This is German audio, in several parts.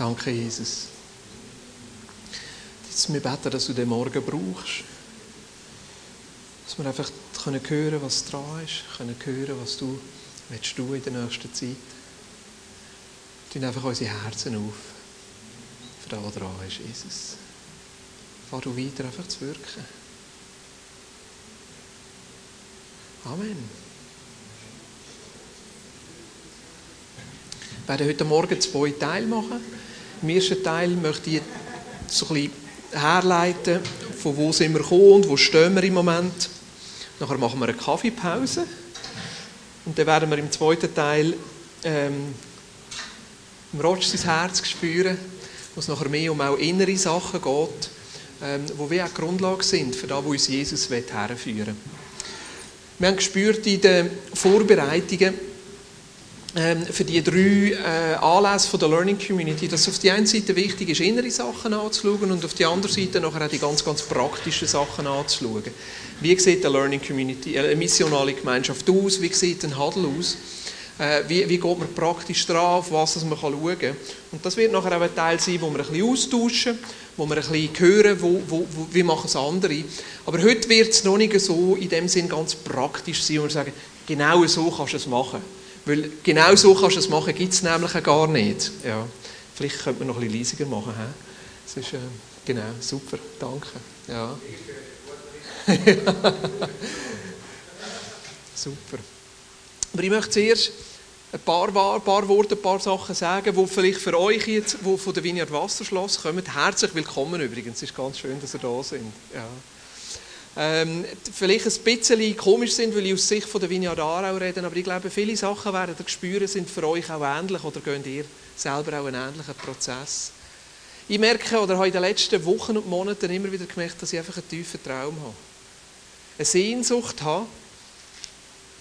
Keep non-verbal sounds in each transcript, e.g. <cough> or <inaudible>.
Danke, Jesus. Jetzt wir beten, dass du den Morgen brauchst. Dass wir einfach können hören was dran ist, können hören, was du willst du in der nächsten Zeit. Tun einfach unsere Herzen auf für das, was dran ist, Jesus. Fahr du weiter einfach zu wirken. Amen. Wir werden heute Morgen zwei Teile machen. Im ersten Teil möchte ich so ein bisschen herleiten, von wo sind wir gekommen und wo stehen wir im Moment. Nachher machen wir eine Kaffeepause. Und dann werden wir im zweiten Teil ähm, Rotsch sein Herz spüren, wo es nachher mehr um auch innere Sachen geht, ähm, wo wir auch Grundlage sind für das, wo uns Jesus herführen will. Wir haben gespürt in den Vorbereitungen, für die drei äh, Anlässe der Learning Community, dass es auf die einen Seite wichtig ist, innere Sachen anzuschauen und auf die andere Seite nachher auch die ganz, ganz praktischen Sachen anzuschauen. Wie sieht eine Learning Community, eine missionale Gemeinschaft aus? Wie sieht ein Huddle aus? Äh, wie, wie geht man praktisch drauf, auf was man schauen kann? Und das wird nachher auch ein Teil sein, wo wir ein bisschen austauschen, wo wir ein bisschen hören, wo, wo, wo, wie machen es andere. Aber heute wird es noch nicht so in dem Sinn ganz praktisch sein, wo wir sagen, genau so kannst du es machen. Weil genau so kannst du es machen, gibt es nämlich gar nicht. Ja. Vielleicht könnte man noch ein bisschen leisiger machen. He? Das ist, äh, genau, super, danke. Ja. <laughs> super. Aber ich möchte zuerst ein paar, ein paar Worte, ein paar Sachen sagen, die vielleicht für euch jetzt, die von der Vineyard Wasserschloss kommen, herzlich willkommen übrigens. Es ist ganz schön, dass ihr da sind. Ja ähm, vielleicht ein bisschen komisch sind, weil ich aus Sicht von der Vineyard Aarau rede, aber ich glaube, viele Sachen werden ihr spüren, sind für euch auch ähnlich oder gehen ihr selber auch einen ähnlichen Prozess. Ich merke oder habe in den letzten Wochen und Monaten immer wieder gemerkt, dass ich einfach einen tiefen Traum habe. Eine Sehnsucht habe,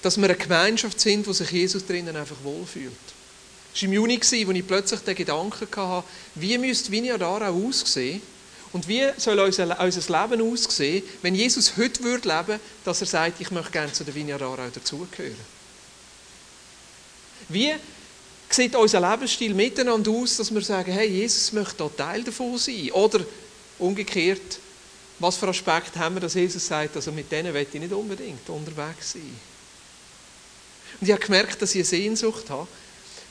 dass wir eine Gemeinschaft sind, wo sich Jesus drinnen einfach wohlfühlt. Es war im Juni, als ich plötzlich den Gedanken hatte, wie müsste Vineyard Aarau aussehen, und wie soll unser, Leben aussehen, wenn Jesus heute würde leben, dass er sagt, ich möchte gerne zu der Vineyard Aarau dazugehören? Wie sieht unser Lebensstil miteinander aus, dass wir sagen, hey, Jesus möchte da Teil davon sein? Oder umgekehrt, was für Aspekte haben wir, dass Jesus sagt, also mit denen will ich nicht unbedingt unterwegs sein? Und ich habe gemerkt, dass ich eine Sehnsucht habe,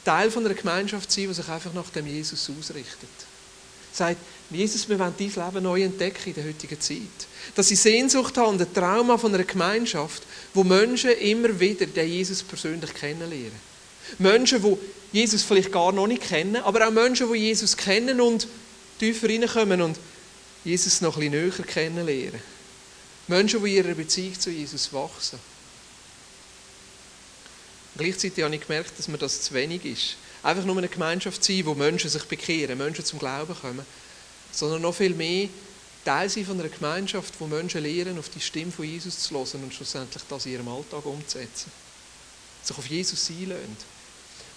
Teil von einer Gemeinschaft zu sein, die sich einfach nach dem Jesus ausrichtet. Sagt, Jesus, wir wollen dein Leben neu entdecken in der heutigen Zeit. Dass ich Sehnsucht habe und ein Trauma von einer Gemeinschaft, wo Menschen immer wieder den Jesus persönlich kennenlernen. Menschen, die Jesus vielleicht gar noch nicht kennen, aber auch Menschen, die Jesus kennen und tiefer reinkommen und Jesus noch ein bisschen näher kennenlernen. Menschen, die in ihrer Beziehung zu Jesus wachsen. Gleichzeitig habe ich gemerkt, dass mir das zu wenig ist. Einfach nur eine Gemeinschaft sein, wo Menschen sich bekehren, Menschen zum Glauben kommen sondern noch viel mehr Teil sein von einer Gemeinschaft, wo Menschen lernen, auf die Stimme von Jesus zu hören und schlussendlich das in ihrem Alltag umzusetzen. Sich auf Jesus einlösen.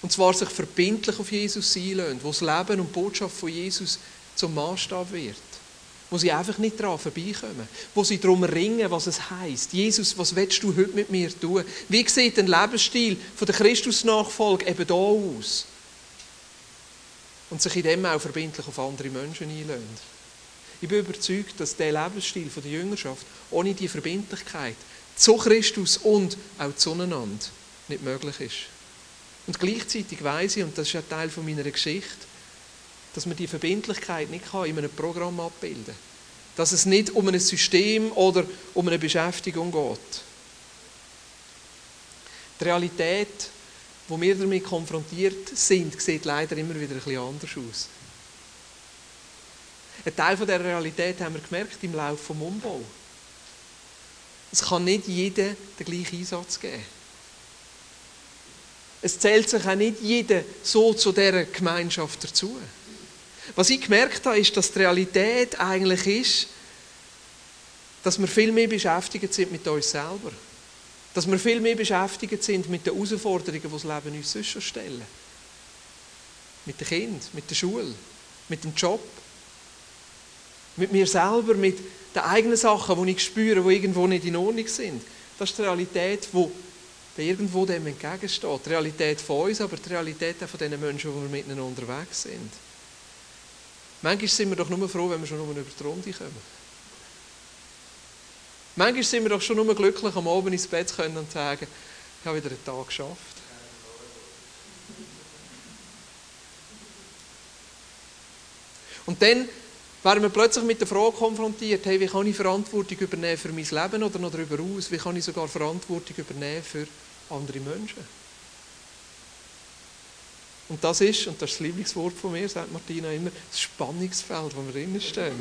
Und zwar sich verbindlich auf Jesus einlösen, wo das Leben und die Botschaft von Jesus zum Maßstab wird. Wo sie einfach nicht daran vorbeikommen. Wo sie darum ringen, was es heißt. Jesus, was willst du heute mit mir tun? Wie sieht ein Lebensstil von der Christusnachfolge eben da aus? Und sich in dem auch verbindlich auf andere Menschen einlösen. Ich bin überzeugt, dass der Lebensstil der Jüngerschaft ohne die Verbindlichkeit zu Christus und auch zueinander nicht möglich ist. Und gleichzeitig weiß ich, und das ist ja Teil von meiner Geschichte, dass man die Verbindlichkeit nicht in einem Programm abbilden kann. Dass es nicht um ein System oder um eine Beschäftigung geht. Die Realität wo wir damit konfrontiert sind, sieht leider immer wieder ein bisschen anders aus. Ein Teil von der Realität haben wir gemerkt im Laufe des Umbau. Es kann nicht jeder den gleichen Einsatz geben. Es zählt sich auch nicht jeder so zu dieser Gemeinschaft dazu. Was ich gemerkt habe, ist, dass die Realität eigentlich ist, dass wir viel mehr beschäftigt sind mit uns selber. Dass wir viel mehr beschäftigt sind mit den Herausforderungen, die das Leben uns sonst stellen. Mit den Kindern, mit der Schule, mit dem Job. Mit mir selber, mit den eigenen Sachen, die ich spüre, die irgendwo nicht in Ordnung sind. Das ist die Realität, die irgendwo dem entgegensteht. Die Realität von uns, aber die Realität auch von den Menschen, die wir miteinander unterwegs sind. Manchmal sind wir doch nur froh, wenn wir schon über die Runde kommen. Manchmal sind wir doch schon nur glücklich, am Abend ins Bett können und sagen, ich habe wieder einen Tag geschafft. Und dann werden wir plötzlich mit der Frage konfrontiert, hey, wie kann ich Verantwortung übernehmen für mein Leben oder noch darüber aus? Wie kann ich sogar Verantwortung übernehmen für andere Menschen? Und das ist, und das ist das Lieblingswort von mir, sagt Martina immer, das Spannungsfeld, wo wir drinnen stehen.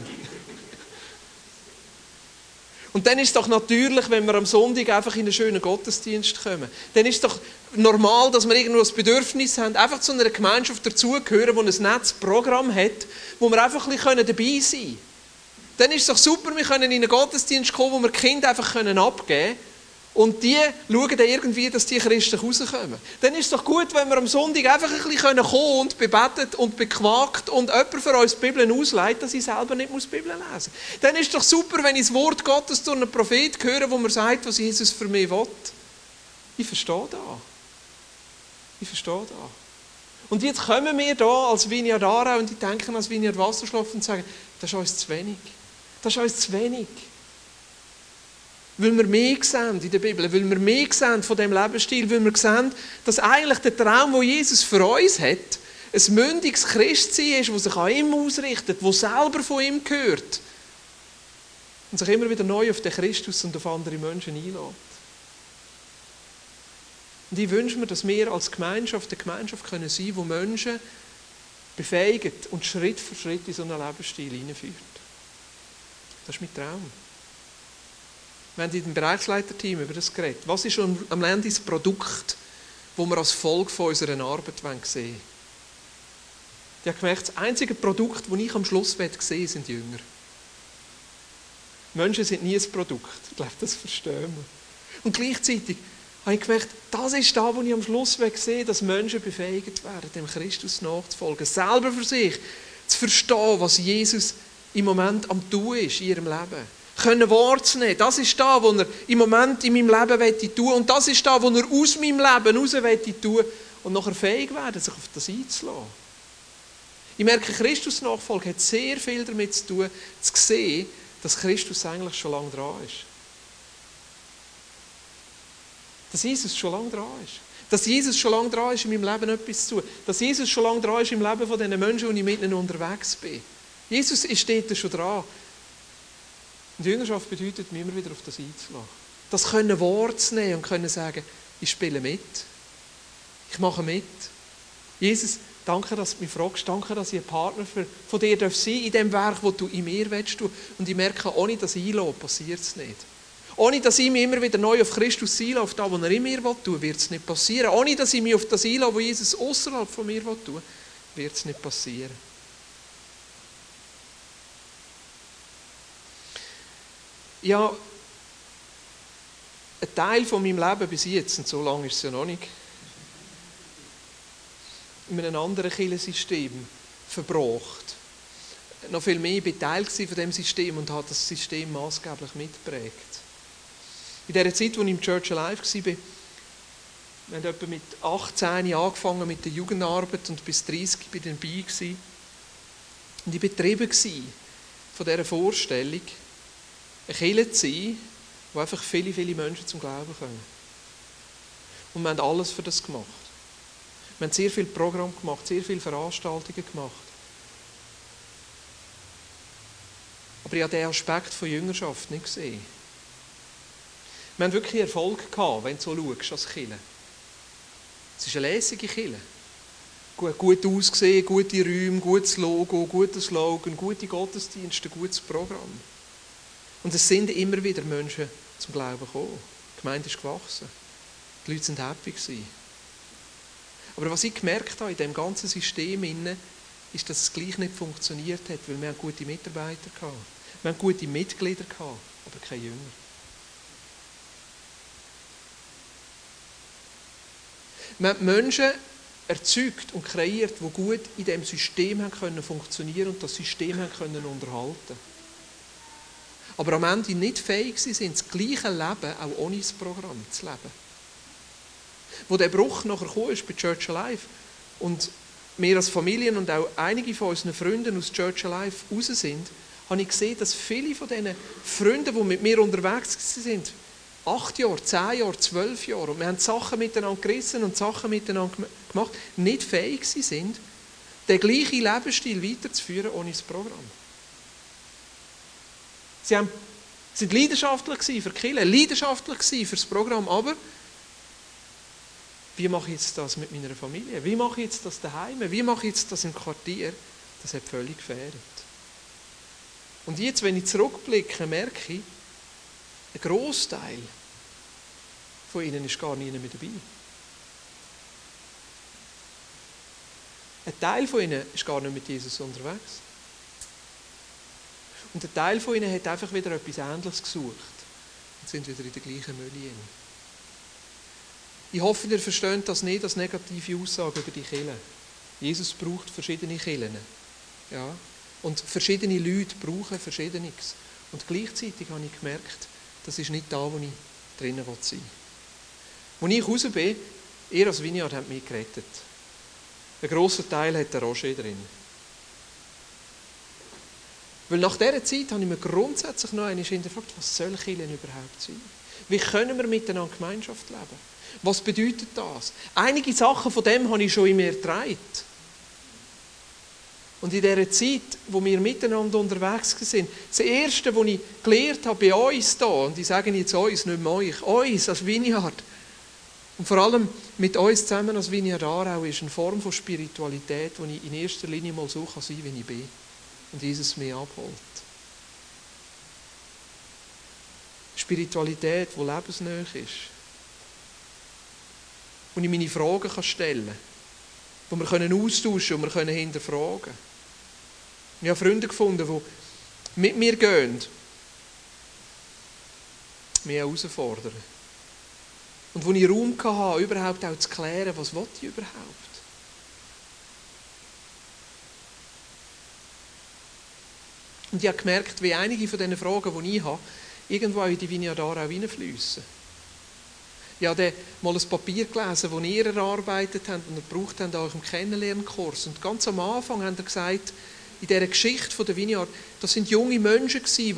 Und dann ist es doch natürlich, wenn wir am Sonntag einfach in einen schönen Gottesdienst kommen. Dann ist es doch normal, dass wir irgendwo das Bedürfnis haben, einfach zu einer Gemeinschaft dazugehören, die ein nettes Programm hat, wo wir einfach ein bisschen dabei sein können. Dann ist es doch super, wir können in einen Gottesdienst kommen, wo wir Kinder einfach abgeben können und die schauen dann irgendwie, dass die christlich rauskommen. Dann ist es doch gut, wenn wir am Sonntag einfach ein bisschen kommen und bebetet und bequakt und jemand für uns die Bibel ausleitet, dass ich selber nicht die Bibel lesen muss. Dann ist es doch super, wenn ich das Wort Gottes durch einen Prophet höre, wo mir sagt, was Jesus für mich will. Ich verstehe das. Ich verstehe das. Und jetzt kommen wir da als Vineyard Aarau und die denken als Vineyard Wasserschlaf und sagen, das ist uns zu wenig. Das ist uns zu wenig. Weil wir mehr sehen in der Bibel, weil wir mehr sehen von dem Lebensstil, weil wir sehen, dass eigentlich der Traum, den Jesus für uns hat, ein mündiges Christsein ist, das sich an ihm ausrichtet, das selber von ihm gehört und sich immer wieder neu auf den Christus und auf andere Menschen einlädt. Und ich wünsche mir, dass wir als Gemeinschaft eine Gemeinschaft können sein können, wo Menschen befähigt und Schritt für Schritt in so einen Lebensstil hineinführt. Das ist mein Traum. Wir haben in dem Bereichsleiterteam über das geredet. Was ist am Ende das Produkt, das wir als Folge von unserer Arbeit sehen wollen? Ich habe gemerkt, das einzige Produkt, das ich am Schluss sehen sind Jünger. Menschen sind nie ein Produkt. Ich glaube, das verstehen wir. Und gleichzeitig habe ich gemerkt, das ist da, wo ich am Schluss sehe, dass Menschen befähigt werden, dem Christus nachzufolgen. Selber für sich zu verstehen, was Jesus im Moment am tun ist in ihrem Leben können wahrzunehmen. Das ist da, was er im Moment in meinem Leben tun Und das ist da, was er aus meinem Leben heraus tun Und nachher fähig werden, sich auf das einzulassen. Ich merke, Christus Nachfolge hat sehr viel damit zu tun, zu sehen, dass Christus eigentlich schon lange dran ist. Dass Jesus schon lange dran ist. Dass Jesus schon lange dran ist, in meinem Leben etwas zu tun. Dass Jesus schon lange dran ist im Leben von den Menschen, die ich mit ihnen unterwegs bin. Jesus ist dort schon dran. Und Jüngerschaft bedeutet, mich immer wieder auf das einzulassen. Das können wahrzunehmen und können sagen, ich spiele mit. Ich mache mit. Jesus, danke, dass du mich fragst. Danke, dass ich ein Partner für, von dir sein darf in dem Werk, das du in mir willst. Und ich merke, ohne das Einlassen passiert es nicht. Ohne dass ich mich immer wieder neu auf Christus einlasse, auf das, was er in mir will wird es nicht passieren. Ohne dass ich mich auf das einlasse, was Jesus außerhalb von mir will wird es nicht passieren. Habe einen Teil von meinem Leben bis jetzt, und so lange ist es ja noch nicht, in einem anderen Kirchensystem verbracht. Noch viel mehr beteiligt von dem System und habe das System maßgeblich mitgeprägt. In der Zeit, als ich im Church Alive war, wir haben etwa mit 18 angefangen mit der Jugendarbeit und bis 30 bin ich dabei. Und ich war betrieben von dieser Vorstellung, eine Kirche zu sein, wo einfach viele, viele Menschen zum Glauben kommen. Und wir haben alles für das gemacht. Wir haben sehr viel Programm gemacht, sehr viele Veranstaltungen gemacht. Aber ich habe diesen Aspekt von Jüngerschaft nicht gesehen. Wir haben wirklich Erfolg gehabt, wenn du so schaust als Kille. Es ist eine lässige Kille. Gut, gut ausgesehen, gute Räume, gutes Logo, guter Slogan, gute Gottesdienste, gutes Programm. Und es sind immer wieder Menschen zum Glauben gekommen. Die Gemeinde ist gewachsen. Die Leute sind happy gewesen. Aber was ich gemerkt habe in dem ganzen System ist, dass es gleich nicht funktioniert hat, weil wir gute Mitarbeiter hatten. Wir haben gute Mitglieder aber keine Jünger. Wir haben Menschen erzeugt und kreiert, die gut in diesem System haben können funktionieren und das System haben können unterhalten aber am Ende nicht fähig sind, das gleiche Leben auch ohne das Programm zu leben. Wo der Bruch nachher kam, ist bei Church Alive und wir als Familien und auch einige von unseren Freunden aus Church Alive raus sind, habe ich gesehen, dass viele von diesen Freunden, die mit mir unterwegs sind, acht Jahre, zehn Jahre, zwölf Jahre, und wir haben Sachen miteinander gerissen und Sachen miteinander gemacht, nicht fähig sind, den gleichen Lebensstil weiterzuführen ohne das Programm. Sie haben, sind leidenschaftlich für Kirche, leidenschaftlich für das Programm, aber wie mache ich jetzt das mit meiner Familie? Wie mache ich jetzt das daheim? Wie mache ich jetzt das im Quartier? Das hat völlig gefehlt. Und jetzt, wenn ich zurückblicke, merke ich, ein Großteil von ihnen ist gar nicht mehr dabei. Ein Teil von ihnen ist gar nicht mit Jesus unterwegs. Und ein Teil von ihnen hat einfach wieder etwas Ähnliches gesucht und sind wieder in der gleichen Mülle. Ich hoffe, ihr versteht das nicht als negative Aussage über die Kirche. Jesus braucht verschiedene Kirchen. Ja? Und verschiedene Leute brauchen Verschiedenes. Und gleichzeitig habe ich gemerkt, das ist nicht da, wo ich drinnen sein will. Als ich raus bin, ihr als Vineyard habt mich gerettet. Ein grosser Teil hat der Roger drin. Weil nach dieser Zeit habe ich mir grundsätzlich noch einmal hinterfragt, was soll Kirchen überhaupt sein? Wie können wir miteinander Gemeinschaft leben? Was bedeutet das? Einige Sachen von dem habe ich schon in mir getragen. Und in dieser Zeit, wo wir miteinander unterwegs sind, das Erste, was ich gelernt habe bei uns hier, und ich sage jetzt uns, nicht mehr euch, uns als Vineyard, und vor allem mit uns zusammen als Vineyard Aarau, ist eine Form von Spiritualität, die ich in erster Linie mal so sein kann, wie ich bin. Und Jesus mich abholt. Spiritualität, die lebensnah ist. Wo ich meine Fragen stellen kann. Wo wir austauschen können und wir hinterfragen können. Ich habe Freunde gefunden, die mit mir gehen, mich herausfordern. Und wo ich Raum hatte, überhaupt auch zu klären, was ich überhaupt. Und ich habe gemerkt, wie einige von diesen Fragen, die ich habe, irgendwo in die Vignadara hineinfließen. Ich habe mal ein Papier gelesen, das ihr erarbeitet habt und ihr braucht habt an eurem Kennenlernkurs. Und ganz am Anfang habt ihr gesagt, in dieser Geschichte der Vineyard, das sind junge Menschen die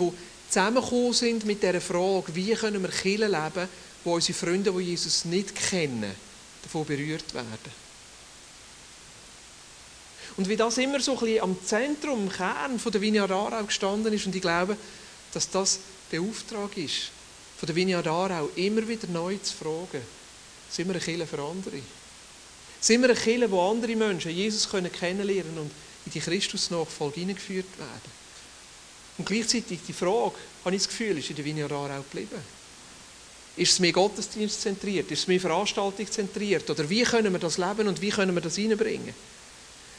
zusammengekommen sind mit dieser Frage, wie können wir Kirche leben, wo unsere Freunde, die Jesus nicht kennen, davon berührt werden. Und wie das immer so ein bisschen am Zentrum, am Kern von der Vineyard Aarau gestanden ist und ich glaube, dass das der Auftrag ist, von der Vineyard Aarau immer wieder neu zu fragen, sind wir eine Kirche für andere? Sind wir eine Kirche, wo andere Menschen Jesus kennenlernen können und in die Christusnachfolge hineingeführt werden. Und gleichzeitig die Frage, habe ich das Gefühl, ist in der Vineyard auch geblieben. Ist es mehr Gottesdienst zentriert? Ist es mehr Veranstaltung zentriert? Oder wie können wir das leben und wie können wir das reinbringen?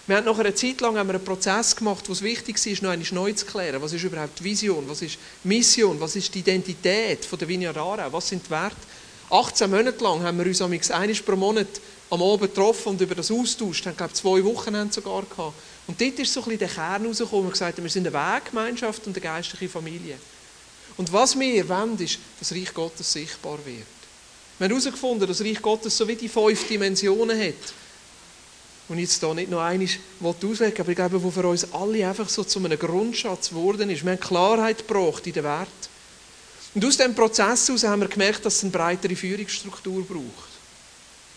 Wir haben nach einer Zeit lang haben wir einen Prozess gemacht, wo es wichtig ist, noch einmal neu zu klären. Was ist überhaupt die Vision? Was ist Mission? Was ist die Identität von der Vineyard? Was sind die Werte? 18 Monate lang haben wir uns einmal pro Monat am Abend getroffen und über das austauscht. Wir haben, glaube zwei Wochen sogar gehabt. Und dort ist so ein bisschen der Kern rausgekommen und gesagt, wir sind eine Weggemeinschaft und eine geistliche Familie. Und was wir wollen, ist, dass das Reich Gottes sichtbar wird. Wir haben herausgefunden, dass das Reich Gottes so wie die fünf Dimensionen hat. Und jetzt hier nicht noch einmal auslegen aber ich glaube, wo für uns alle einfach so zu einem Grundschatz geworden ist. Wir haben Klarheit gebracht in den Wert. Und aus diesem Prozess heraus haben wir gemerkt, dass es eine breitere Führungsstruktur braucht.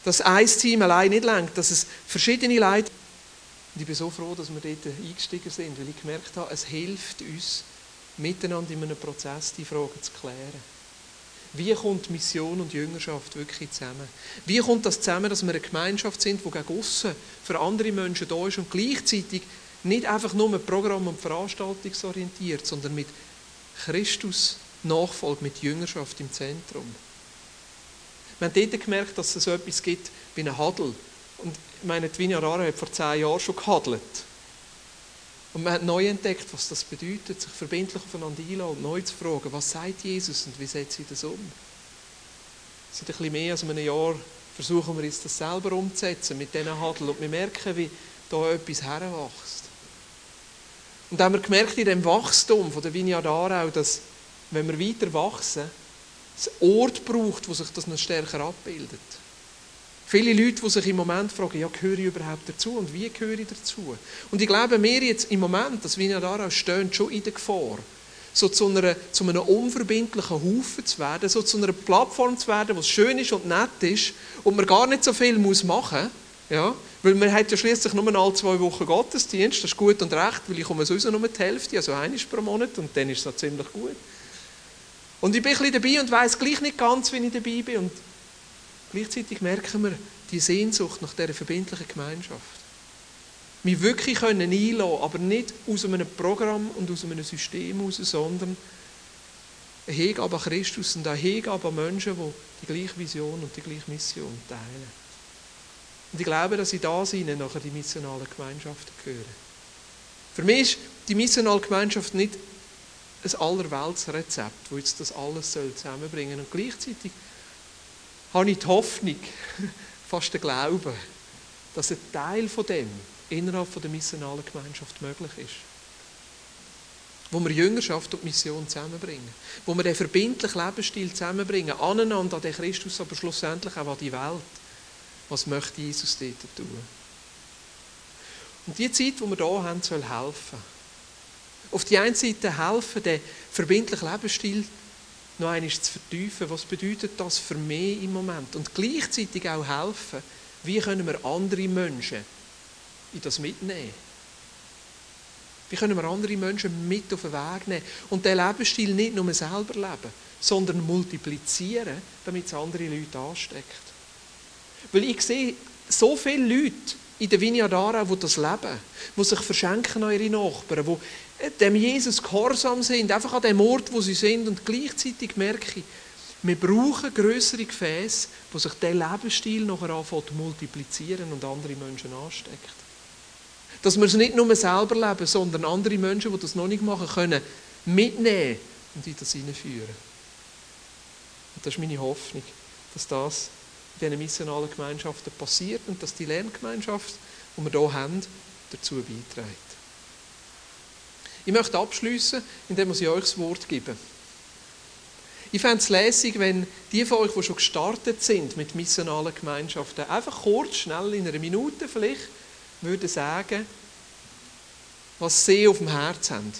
Dass ein Team allein nicht lenkt, dass es verschiedene Leute und ich bin so froh, dass wir dort eingestiegen sind, weil ich gemerkt habe, es hilft uns, miteinander in einem Prozess die Fragen zu klären. Wie kommt Mission und Jüngerschaft wirklich zusammen? Wie kommt das zusammen, dass wir eine Gemeinschaft sind, die gegen aussen für andere Menschen da ist und gleichzeitig nicht einfach nur mit Programm und Veranstaltungsorientiert, sondern mit Christus Nachfolge, mit Jüngerschaft im Zentrum. Wir haben dort gemerkt, dass es so etwas gibt wie einen Hadel. Und ich meine, die Vinja Rara hat vor zehn Jahren schon gehandelt. Und man hat neu entdeckt, was das bedeutet, sich verbindlich aufeinander einladen und neu zu fragen, was sagt Jesus und wie setzt sie das um? Seit ein bisschen mehr als einem Jahr versuchen wir jetzt das selber umzusetzen mit diesen Handel und wir merken, wie da etwas heranwächst. Und dann haben wir gemerkt in dem Wachstum von der Vineyard Aarau, dass, wenn wir weiter wachsen, es Ort braucht, wo sich das noch stärker abbildet. Viele Leute, die sich im Moment fragen, ja, gehöre ich überhaupt dazu und wie gehöre ich dazu? Und ich glaube, wir jetzt im Moment, das Vinadara stehen, schon in der Gefahr, so zu, einer, zu einem unverbindlichen Haufen zu werden, so zu einer Plattform zu werden, was schön ist und nett ist und man gar nicht so viel muss machen muss. Ja? Weil man hat ja schließlich nur alle zwei Wochen Gottesdienst, das ist gut und recht, weil ich komme sowieso nur die Hälfte, also eines pro Monat und dann ist es ziemlich gut. Und ich bin ein bisschen dabei und weiß gleich nicht ganz, wie ich dabei bin und Gleichzeitig merken wir die Sehnsucht nach dieser verbindlichen Gemeinschaft. Wir wirklich können einladen, aber nicht aus einem Programm und aus einem System heraus, sondern eine Hingabe an Christus und eine Hingabe an Menschen, die die gleiche Vision und die gleiche Mission teilen. Und ich glaube, dass in das hinein nachher die missionalen Gemeinschaften gehören. Für mich ist die missionale Gemeinschaft nicht ein Allerweltsrezept, das jetzt das alles zusammenbringen soll. Und gleichzeitig habe ich die Hoffnung, <laughs> fast den Glauben, dass ein Teil von dem innerhalb der missionalen Gemeinschaft möglich ist. Wo wir Jüngerschaft und Mission zusammenbringen. Wo wir den verbindlichen Lebensstil zusammenbringen. Aneinander an den Christus, aber schlussendlich auch an die Welt. Was möchte Jesus dort tun? Und die Zeit, die wir hier haben, soll helfen. Auf die einen Seite helfen, den verbindlichen Lebensstil noch einmal zu vertiefen. Was bedeutet das für mich im Moment? Und gleichzeitig auch helfen, wie können wir andere Menschen in das mitnehmen? Wie können wir andere Menschen mit auf den Weg nehmen und den Lebensstil nicht nur selber leben, sondern multiplizieren, damit es andere Leute ansteckt? Weil ich sehe so viele Leute in der Vineyard Aarau, die das leben, die sich verschenken an ihre Nachbarn, die dem Jesus gehorsam sind, einfach an dem Ort, wo sie sind. Und gleichzeitig merke ich, wir brauchen größere Gefäße, wo sich der Lebensstil nachher anfängt zu multiplizieren und andere Menschen ansteckt. Dass wir es nicht nur selber leben, sondern andere Menschen, die das noch nicht machen können, mitnehmen und in das hineinführen. Und das ist meine Hoffnung, dass das in diesen missionalen Gemeinschaften passiert und dass die Lerngemeinschaft, die wir hier haben, dazu beiträgt. Ich möchte abschließen, indem ich euch das Wort gebe. Ich fände es lässig, wenn die von euch, die schon gestartet sind mit missionalen Gemeinschaften, einfach kurz, schnell, in einer Minute vielleicht, würden sagen, was sie auf dem Herzen haben.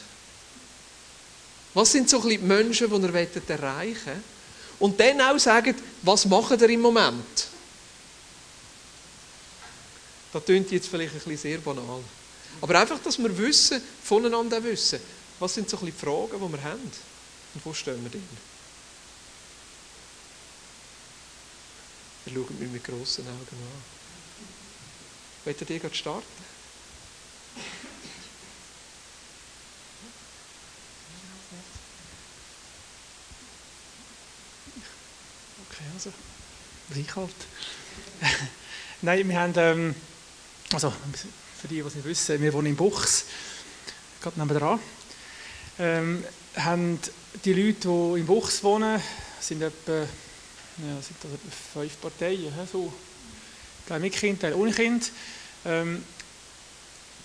Was sind so ein bisschen die Menschen, die ihr erreichen wollt? Und dann auch sagen, was macht ihr im Moment? Das klingt jetzt vielleicht ein bisschen sehr banal. Aber einfach, dass wir wissen, voneinander wissen, was sind so ein bisschen die Fragen, die wir haben und wo stehen wir drin. Ihr schaut mich mit grossen Augen an. Wollt ihr gerade starten? Okay, also, Reichhold. <laughs> Nein, wir haben, ähm, also, für die, die es nicht wissen, wir wohnen in Buchs, gerade nebenan. Ähm, haben die Leute, die in Buchs wohnen, sind etwa, ja, sind das etwa fünf Parteien, so, Teil mit Kind, Teil ohne Kind, ähm,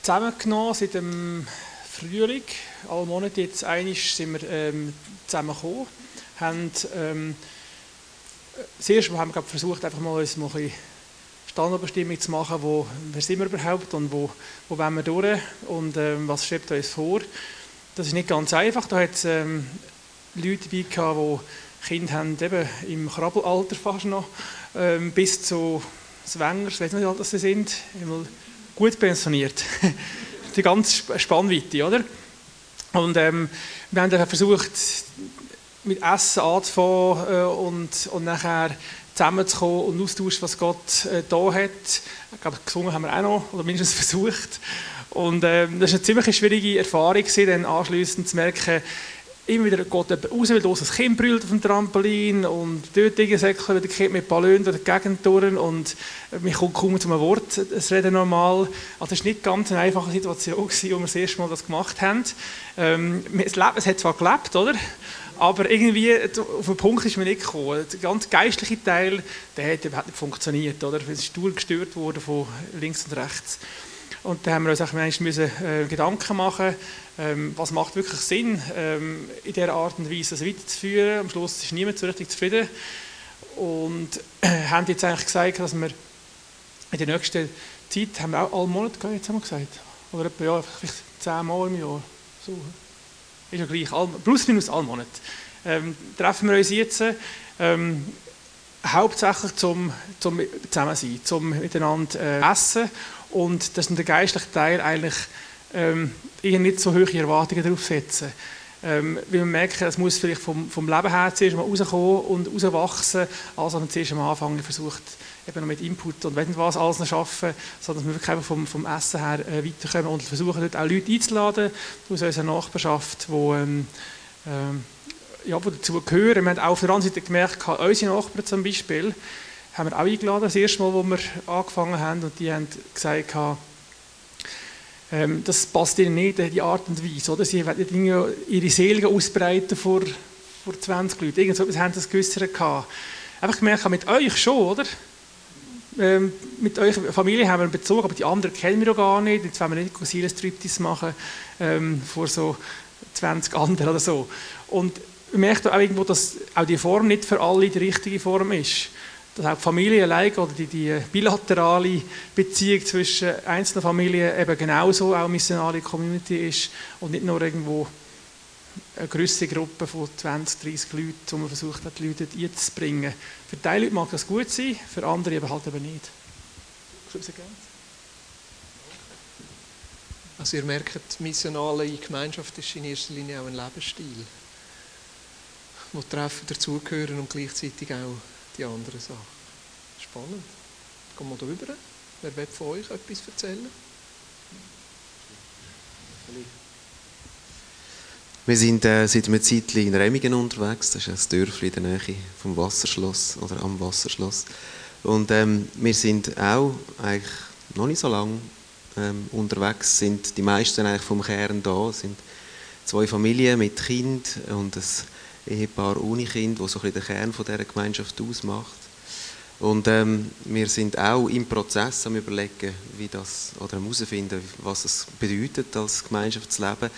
zusammengenommen seit dem Frühling, alle Monate jetzt einig sind wir ähm, zusammengekommen, haben ähm, das erste Mal haben wir versucht, einfach mal uns mal ein bisschen Standardbestimmung zu machen, wo, wer sind wir überhaupt und wo, wo wollen wir durch und ähm, was schreibt uns vor. Das ist nicht ganz einfach. Da hat es ähm, Leute dabei gehabt, die Kinder haben, eben im Krabbelalter fast noch, ähm, bis zu Zwängers, ich weiß nicht, wie alt sie sind, gut pensioniert. <laughs> Die ganze Spannweite, oder? Und ähm, wir haben versucht, mit Essen anzufangen äh, und, und nachher zusammenzukommen und austauschen, was Gott äh, da hat. Ich glaube, gesungen haben wir auch noch, oder mindestens <laughs> versucht. Und äh, das war eine ziemlich schwierige Erfahrung, dann anschliessend zu merken, immer wieder geht jemand raus, weil das Kind brüllt auf dem Trampolin und dort Säckchen wieder Kind mit Ballonen durch die Gegend und man kommt kaum zu einem Wort, es reden normal. Also es war nicht ganz eine einfache Situation, als wir das erste Mal das gemacht haben. Ähm, es hat zwar gelebt, oder? Aber irgendwie, auf den Punkt ist mir nicht gekommen. Der ganz geistliche Teil, der hat überhaupt nicht funktioniert. Oder? Es ist durchgestört worden von links und rechts. Und da haben wir uns auch müssen, äh, Gedanken machen, ähm, was macht wirklich Sinn, ähm, in dieser Art und Weise das weiterzuführen. Am Schluss ist niemand so richtig zufrieden. Und äh, haben jetzt eigentlich gesagt, dass wir in der nächsten Zeit haben wir auch alle Monate jetzt haben wir gesagt. Oder etwa, ja, vielleicht zehnmal im Jahr. So. Ist ja gleich, plus minus alle Monate. Ähm, treffen wir uns jetzt ähm, hauptsächlich zum, zum Zusammensein, zum miteinander äh, essen und dass der geistliche Teil eigentlich ähm, eher nicht so hohe Erwartungen darauf setzen. Ähm, weil wir merken, es muss vielleicht vom, vom Leben her zuerst mal rauskommen und rauswachsen, als man zuerst am Anfang versucht, eben noch mit Input und wenn was alles noch schaffen, sondern dass wir wirklich einfach vom, vom Essen her äh, weiterkommen und versuchen dort auch Leute einzuladen aus unserer Nachbarschaft, die ähm, ähm, ja, dazu gehören. Wir haben auch auf der anderen Seite gemerkt, unsere Nachbarn zum Beispiel, haben wir auch eingeladen, das erste Mal, wo wir angefangen haben, und die haben gesagt, ähm, das passt ihnen nicht, die Art und Weise. Oder? Sie wollen ihre Seele ausbreiten vor, vor 20 Leuten. Irgend so etwas haben sie gewissert gehabt. Einfach gemerkt, mit euch schon, oder? Ähm, mit eurer Familie haben wir einen Bezug, aber die anderen kennen wir doch gar nicht. Jetzt wollen wir nicht Seelenstriptease machen ähm, vor so 20 anderen oder so. Und man merkt auch irgendwo, dass auch die Form nicht für alle die richtige Form ist. Dass auch die Familie allein oder die, die bilaterale Beziehung zwischen einzelnen Familien eben genauso auch missionale Community ist und nicht nur irgendwo eine größere Gruppe von 20, 30 Leuten, wo man versucht hat, die Leute einzubringen. Für die Leute mag das gut sein, für andere eben halt eben nicht. Also ihr merkt, die missionale Gemeinschaft ist in erster Linie auch ein Lebensstil wo Treffen dazugehören und gleichzeitig auch die anderen Sachen. Spannend. Gehen wir da rüber. Wer will von euch etwas erzählen? Wir sind äh, seit einer Zeit in Remmingen unterwegs. Das ist ein Dörfli in der Nähe vom Wasserschloss oder am Wasserschloss. Und ähm, wir sind auch eigentlich noch nicht so lange ähm, unterwegs. Sind die meisten eigentlich vom Kern da. Es sind zwei Familien mit Kind und ein Ehepaar ohne Kind, wo so ein bisschen den Kern von dieser Gemeinschaft ausmacht. Und ähm, wir sind auch im Prozess am überlegen, wie das, oder herausfinden, was es bedeutet als Gemeinschaftsleben.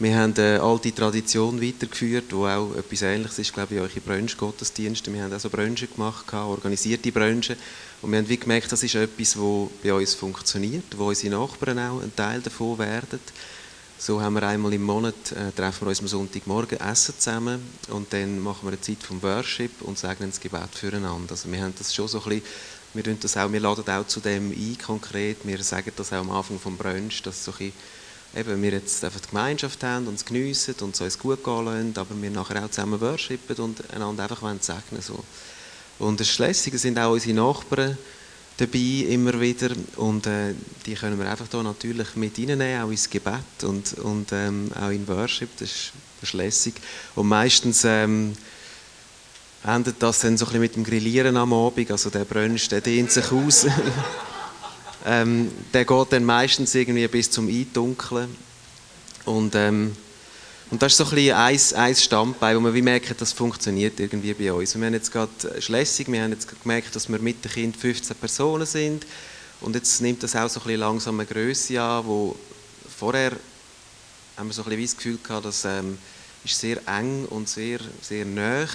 Wir haben eine alte Tradition weitergeführt, wo auch etwas Ähnliches ist, glaube ich, eure Brunch-Gottesdienste. Wir haben auch so Brunchen gemacht, organisierte Brunchen. Und wir haben wie gemerkt, das ist etwas, das bei uns funktioniert, wo unsere Nachbarn auch ein Teil davon werden. So haben wir einmal im Monat, äh, treffen wir uns am Sonntagmorgen, essen zusammen und dann machen wir eine Zeit vom Worship und sagen das Gebet füreinander. Also wir haben das schon so ein bisschen, wir, das auch, wir laden auch zu dem ein konkret, wir sagen das auch am Anfang vom Brunch, dass so ein bisschen, eben, wir jetzt einfach die Gemeinschaft haben und es geniessen und es uns gut gehen lassen, aber wir nachher auch zusammen worshipen und einander einfach segnen so. Und das Schlesige sind auch unsere Nachbarn, dabei immer wieder und äh, die können wir einfach da natürlich mit reinnehmen, auch ins Gebet und, und ähm, auch in Worship, das ist, das ist lässig. Und meistens ähm, endet das dann so ein bisschen mit dem Grillieren am Abend, also der Brunch, der dehnt sich aus. <laughs> ähm, der geht dann meistens irgendwie bis zum Eindunkeln und ähm, und das ist so ein ein, ein Standbein, wo wir wie merken, das funktioniert irgendwie bei uns. wir haben jetzt gerade Schlessig, wir haben jetzt gemerkt, dass wir mit dem Kind 15 Personen sind. Und jetzt nimmt das auch so ein bisschen langsam eine Größe an, wo vorher haben wir so ein bisschen das Gefühl gehabt, dass ähm, ist sehr eng und sehr, sehr nah.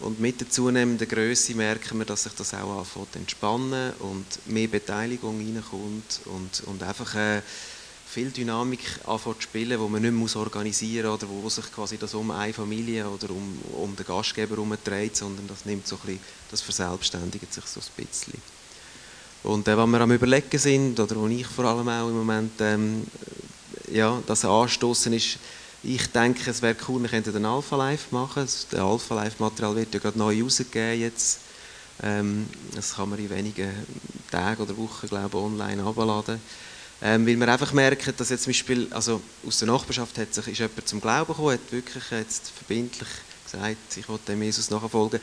Und mit der zunehmenden Größe merken wir, dass sich das auch anfängt entspannen und mehr Beteiligung reinkommt und, und einfach äh, viel Dynamik anfangen zu spielen, die man nicht mehr organisieren muss oder wo sich quasi das um eine Familie oder um, um den Gastgeber herumdreht, sondern das nimmt so ein bisschen, das verselbstständigt sich so ein bisschen. Und äh, wenn wir am überlegen sind, oder wo ich vor allem auch im Moment ähm, ja, das anstoßen ist, ich denke, es wäre cool, wir könnten ein Alpha Live machen. Das Alpha Live Material wird ja gerade neu rausgegeben jetzt. Ähm, das kann man in wenigen Tagen oder Wochen, glaube ich, online abladen. Ähm, weil wir einfach merken, dass jetzt zum Beispiel, also aus der Nachbarschaft hat sich, ist jemand zum Glauben gekommen, hat wirklich jetzt verbindlich gesagt, ich will dem Jesus nachfolgen.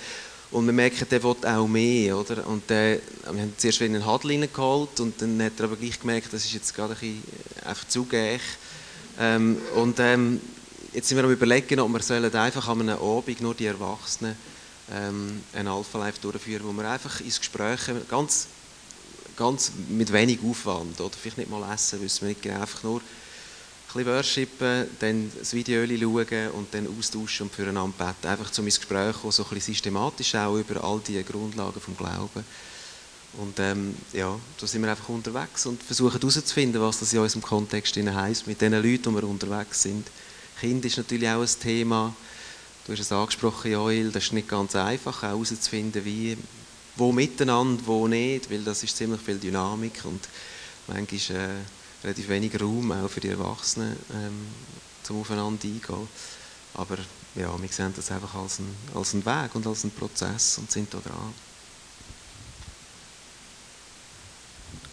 Und wir merken, der will auch mehr, oder? Und der, wir haben zuerst einen Hadel reingeholt und dann hat er aber gleich gemerkt, das ist jetzt gerade ein bisschen äh, einfach zu gäch. Ähm, und ähm, jetzt sind wir am überlegen, ob wir sollen einfach an einem Abend nur die Erwachsenen ähm, ein Alpha Life durchführen, wo wir einfach ins Gespräch ganz ganz mit wenig Aufwand. Oder vielleicht nicht mal essen, wissen wir nicht genau. Einfach nur ein bisschen worshipen, dann das Video schauen und dann austauschen und füreinander beten. Einfach zu meinem Gespräch, so ein bisschen systematisch auch über all die Grundlagen vom Glauben. Und ähm, ja, da sind wir einfach unterwegs und versuchen herauszufinden, was das in unserem Kontext heisst, mit den Leuten, die wir unterwegs sind. Kind ist natürlich auch ein Thema. Du hast es angesprochen, Joel, das ist nicht ganz einfach, auch herauszufinden, wie, wo miteinander, wo nicht, weil das ist ziemlich viel Dynamik und manchmal äh, relativ wenig Raum auch für die Erwachsenen, ähm, zum Aufeinander eingehen. Aber ja, wir sehen das einfach als einen, als einen Weg und als einen Prozess und sind da dran.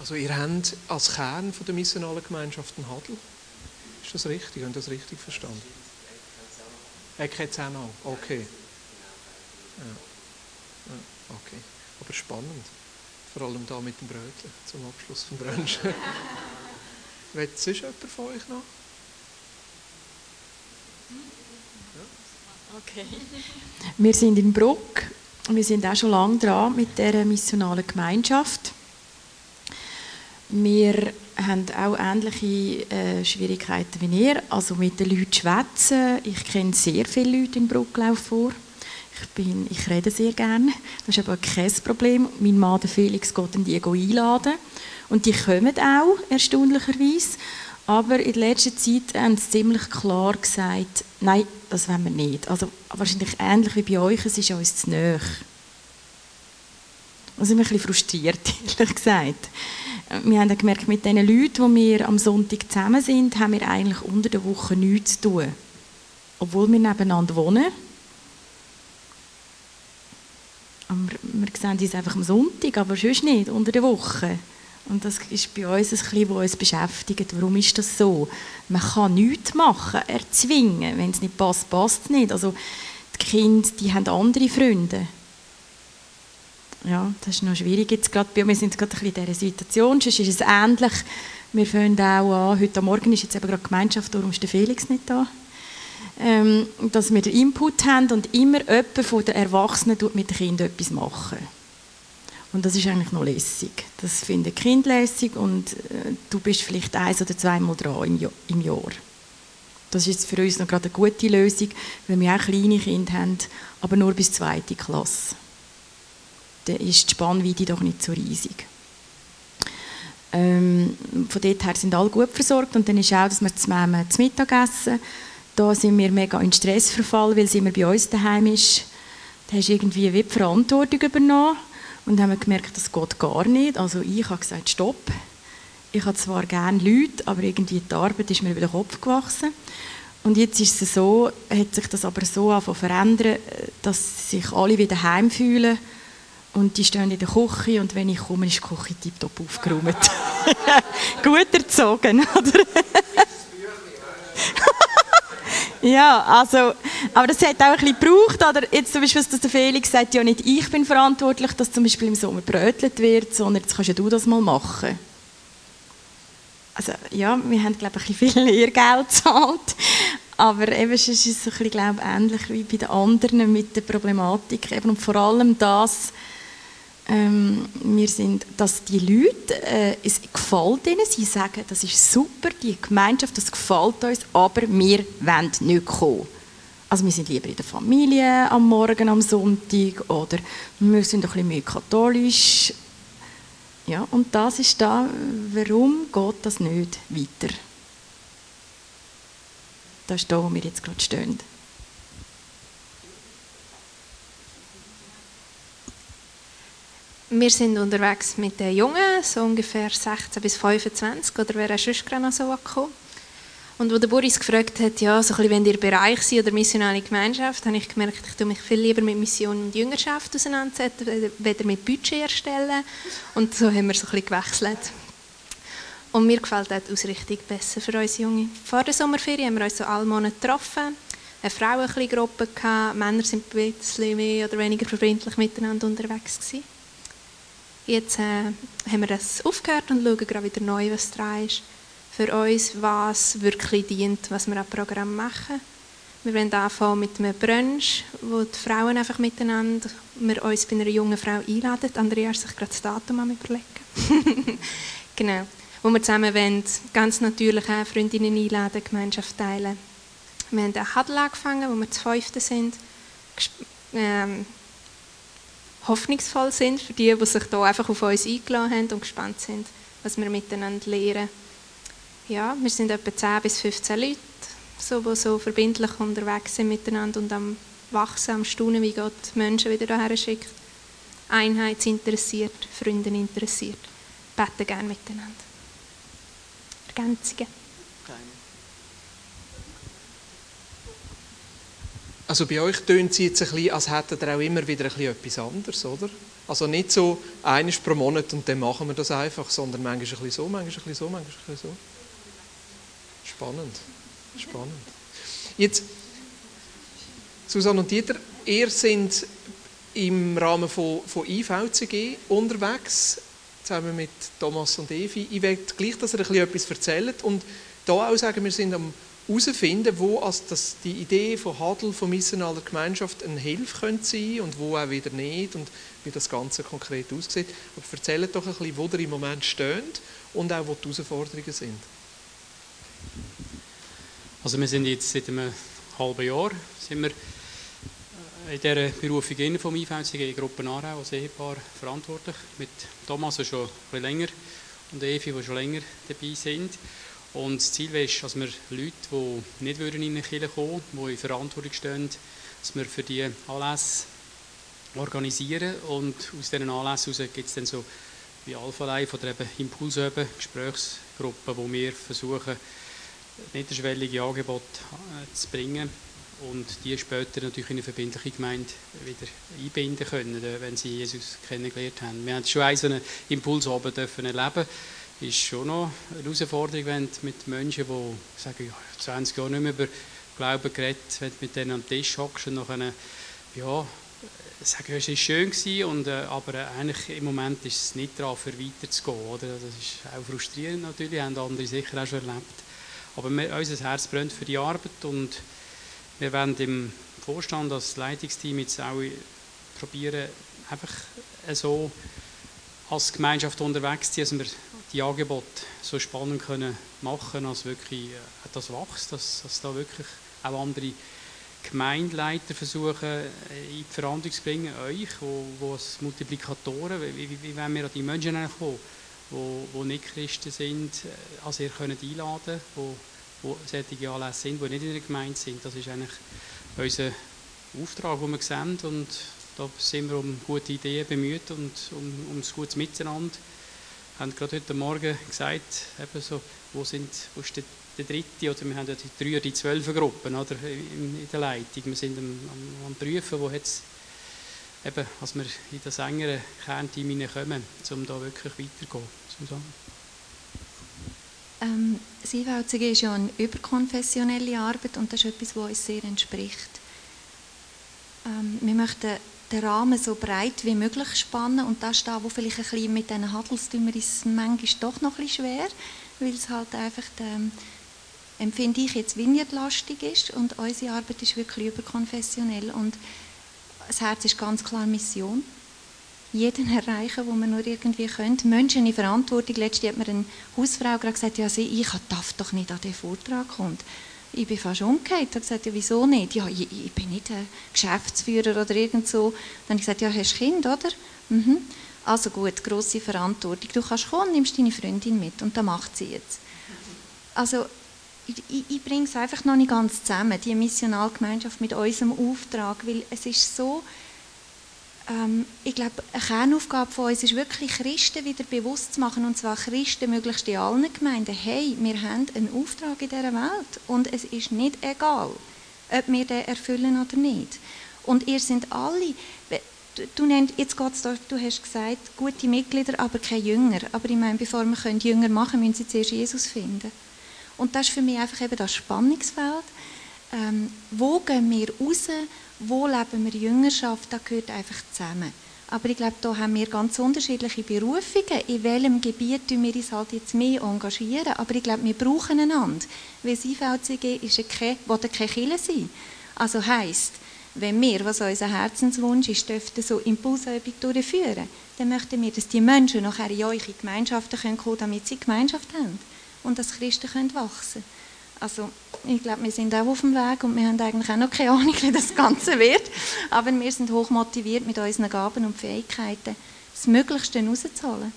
Also ihr habt als Kern von der missionalen Gemeinschaft einen Hadel. Ist das richtig? Haben das richtig verstanden? Er kennt es auch noch. Okay. Ja. ja. Okay. Aber spannend. Vor allem da mit dem Brötchen zum Abschluss vom Brunch. <laughs> Will sonst jemand von euch noch? Okay. Wir sind in Bruck wir sind auch schon lange dran mit der missionalen Gemeinschaft. Wir haben auch ähnliche äh, Schwierigkeiten wie ihr, also mit den Leuten schwätzen. Ich kenne sehr viele Leute in Brucklauf vor. Ich, bin, ich rede sehr gerne. Das ist aber kein Problem. Mein Mann, der Felix, geht dann die einladen. Und die kommen auch, erstaunlicherweise. Aber in letzter Zeit haben sie ziemlich klar gesagt, nein, das wollen wir nicht. Also wahrscheinlich ähnlich wie bei euch, es ist uns zu nahe. Da sind wir ein bisschen frustriert, <laughs> ehrlich gesagt. Wir haben gemerkt, mit den Leuten, die wir am Sonntag zusammen sind, haben wir eigentlich unter der Woche nichts zu tun. Obwohl wir nebeneinander wohnen. Aber wir sehen uns einfach am Sonntag, aber sonst nicht, unter der Woche. Und das ist bei uns ein bisschen, was uns beschäftigt. Warum ist das so? Man kann nichts machen, erzwingen. Wenn es nicht passt, passt es nicht. Also die Kinder, die haben andere Freunde. Ja, das ist noch schwierig jetzt gerade Wir sind gerade ein bisschen in dieser Situation. Sonst ist es ähnlich. Wir fangen auch an, heute Morgen ist jetzt eben gerade Gemeinschaft, darum ist der Felix nicht da. Ähm, dass wir den Input haben und immer jemand von den Erwachsenen mit den Kindern etwas machen. Und das ist eigentlich noch lässig. Das finden die Kinder lässig und äh, du bist vielleicht eins oder zweimal dran im, Jahr. Im Jahr. Das ist für uns noch gerade eine gute Lösung, weil wir auch kleine Kinder haben, aber nur bis zweite Klasse. Dann ist die Spannweite doch nicht so riesig. Ähm, von dort her sind alle gut versorgt und dann ist auch, dass wir zusammen zu Mittag essen. Da sind wir mega in Stress verfallen, weil sie immer bei uns daheim ist. Da hast du irgendwie wie die Verantwortung übernommen und haben gemerkt, das geht gar nicht. Also ich habe gesagt, stopp. Ich habe zwar gerne Leute, aber irgendwie die Arbeit ist mir über den Kopf gewachsen. Und jetzt ist es so, hat sich das aber so verändert, dass sich alle wieder heimfühlen und die stehen in der Küche und wenn ich komme, ist die Küche tiptop aufgeräumt. <laughs> Gut erzogen, oder? <laughs> Ja, also, aber das hat auch ein bisschen gebraucht. Oder jetzt zum Beispiel, dass der Felix sagt, ja nicht ich bin verantwortlich, dass zum Beispiel im Sommer brötelt wird, sondern jetzt kannst ja du das mal machen. Also ja, wir haben glaube ich ein bisschen viel Lehrgeld gezahlt. Aber eben es ist es ein bisschen, glaube ich, ähnlich wie bei den anderen mit der Problematik. Eben, und vor allem das, ähm, wir sind, dass die Leute, äh, es gefällt ihnen, sie sagen, das ist super, die Gemeinschaft, das gefällt uns, aber wir wollen nicht kommen. Also wir sind lieber in der Familie am Morgen, am Sonntag oder wir sind ein bisschen mehr katholisch. Ja, und das ist da, warum geht das nicht weiter? Das ist da, wo wir jetzt gerade stehen. Wir sind unterwegs mit den Jungen, so ungefähr 16 bis 25, oder wer ist sonst gerade so gekommen. Und wo der Boris gefragt hat, ja, so ein bisschen, wenn ihr Bereich seid oder missionale Gemeinschaft, habe ich gemerkt, ich tue mich viel lieber mit Mission und Jüngerschaft auseinandersetzen, weder mit Budget erstellen. Und so haben wir so ein bisschen gewechselt. Und mir gefällt auch die Ausrichtung besser für uns Junge. Vor der Sommerferien haben wir uns so alle Monate getroffen, eine Frauengruppe gehabt, Männer sind ein bisschen mehr oder weniger verbindlich miteinander unterwegs gewesen. Jetzt äh, haben wir das aufgehört und schauen gerade wieder neu, was dran ist. Für uns, was wirklich dient, was wir am Programm machen. Wir wollen anfangen mit einem Brunch, wo die Frauen einfach miteinander, wir uns bei einer jungen Frau einladen. Andrea hat sich gerade das Datum am überlegen. <laughs> genau. Wo wir zusammen wollen, ganz natürlich auch Freundinnen einladen, Gemeinschaft teilen. Wir haben einen Huddle angefangen, wo wir zu fünften sind. Ähm, hoffnungsvoll sind für die, die sich hier einfach auf uns eingeladen haben und gespannt sind, was wir miteinander lernen. Ja, wir sind etwa 10 bis 15 Leute, so, die so verbindlich unterwegs sind miteinander und am Wachsen, am Staunen, wie Gott Menschen wieder hierher schickt. Einheitsinteressiert, Freunde interessiert. Beten gerne miteinander. Ergänzungen? Also bei euch tönt es jetzt ein bisschen, als hättet ihr auch immer wieder ein bisschen etwas anderes, oder? Also nicht so eines pro Monat und dann machen wir das einfach, sondern manchmal ein bisschen so, manchmal ein bisschen so, manchmal ein bisschen so. Spannend, spannend. Jetzt, Susanne und Dieter, ihr seid im Rahmen von, von IVCG unterwegs, zusammen mit Thomas und Evi. Ich möchte gleich, dass ihr ein bisschen etwas erzählt und da auch sagen, wir sind am herausfinden, wo also das, die Idee von Hadel, von missionaler Gemeinschaft eine Hilfe könnte sein und wo auch wieder nicht und wie das Ganze konkret aussieht. Aber erzählt doch ein bisschen, wo ihr im Moment steht und auch, wo die Herausforderungen sind. Also wir sind jetzt seit einem halben Jahr sind wir äh, in dieser Berufung vom IVCG Gruppe Aarau als Ehepaar verantwortlich, mit Thomas, der schon ein bisschen länger und Evi, die schon länger dabei sind. Und das Ziel ist, dass wir Leute, die nicht in eine Kirche kommen die in Verantwortung stehen, dass wir für die Anlässe organisieren und aus diesen Anlässen gibt es dann so wie Alpha Life oder eben Impulsüben, Gesprächsgruppen, wo wir versuchen, niederschwellige Angebote äh, zu bringen und die später natürlich in eine verbindliche Gemeinde wieder einbinden können, äh, wenn sie Jesus kennengelernt haben. Wir haben schon einen Impuls oben dürfen erleben ist schon noch eine Herausforderung, wenn du mit Menschen, die sagen, ja, 20 Jahre nicht mehr über Glauben geredet, wenn du mit denen am Tisch hockst und nachher, ja, sagen, es war schön gewesen, und, äh, aber eigentlich im Moment ist es nicht daran, für weiterzugehen. Oder? Das ist auch frustrierend natürlich, haben andere sicher auch schon erlebt. Aber wir, unser Herz brennt für die Arbeit und wir werden im Vorstand als Leitungsteam jetzt auch probieren, einfach so als Gemeinschaft unterwegs zu sein, dass wir die Angebote so spannend können machen dass wirklich äh, das wächst, dass, dass da wirklich auch andere Gemeindeleiter versuchen äh, in die Verantwortung zu bringen, euch, wo, wo als Multiplikatoren, wie, wie, wie wollen wir an die Menschen kommen, wo, wo nicht Christen sind, also ihr könnt einladen, wo, wo solche Anlässe sind, die nicht in der Gemeinde sind. Das ist eigentlich unser Auftrag, den wir sehen und da sind wir um gute Ideen bemüht und um, um das gutes Miteinander haben gerade heute Morgen gesagt, eben so, wo, sind, wo ist der, der dritte, oder wir haben ja die drei oder die zwölf Gruppen oder, in, in der Leitung. Wir sind am, am, am Prüfen, wo jetzt eben, als wir in das engere Kernteam hineinkommen, um da wirklich weiterzugehen. Ähm, das ist ja eine überkonfessionelle Arbeit und das ist etwas, was uns sehr entspricht. Ähm, wir möchten den Rahmen so breit wie möglich spannen und das ist da, wo vielleicht ein bisschen mit diesen Hadelstümern ist manchmal doch noch ein bisschen schwer, weil es halt einfach, ähm, empfinde ich jetzt vineyardlastig ist und unsere Arbeit ist wirklich überkonfessionell und das Herz ist ganz klar Mission. Jeden erreichen, wo man nur irgendwie könnte. Menschen in Verantwortung. Letztens hat mir eine Hausfrau gerade gesagt, ja, ich darf doch nicht an den Vortrag kommen ich bin fast umgekehrt. Ich habe gesagt, ja, wieso nicht? Ja, ich, ich bin nicht ein Geschäftsführer oder irgend so. Dann habe ich gesagt, ja, hast Kind, oder? Mhm. Also gut, grosse Verantwortung. Du kannst kommen, nimmst deine Freundin mit und dann macht sie jetzt. Also ich, ich, ich bringe es einfach noch nicht ganz zusammen, die Missionalgemeinschaft mit unserem Auftrag, weil es ist so, ähm, ich glaube, eine Kernaufgabe von uns ist wirklich, Christen wieder bewusst zu machen, und zwar Christen möglichst in allen Gemeinden. Hey, wir haben einen Auftrag in dieser Welt und es ist nicht egal, ob wir den erfüllen oder nicht. Und ihr sind alle, du, nennst, jetzt da, du hast gesagt, gute Mitglieder, aber keine Jünger. Aber ich meine, bevor wir können Jünger machen können, müssen sie zuerst Jesus finden. Und das ist für mich einfach eben das Spannungsfeld. Ähm, wo gehen wir raus wo leben wir Jüngerschaft, das gehört einfach zusammen. Aber ich glaube, da haben wir ganz unterschiedliche Berufungen. In welchem Gebiet tun wir uns halt jetzt mehr engagieren? Aber ich glaube, wir brauchen einander. Weil das IVCG ist keine, will keine Kirche sein. Also heisst, wenn wir, was unser Herzenswunsch ist, dürften so Impulsübung durchführen, dann möchten wir, dass die Menschen nachher in eure Gemeinschaften kommen können, damit sie Gemeinschaft haben und dass Christen wachsen können. Also ich glaube, wir sind auch auf dem Weg und wir haben eigentlich auch noch keine Ahnung, wie das Ganze wird. Aber wir sind hoch motiviert, mit unseren Gaben und Fähigkeiten das Möglichste rauszuholen.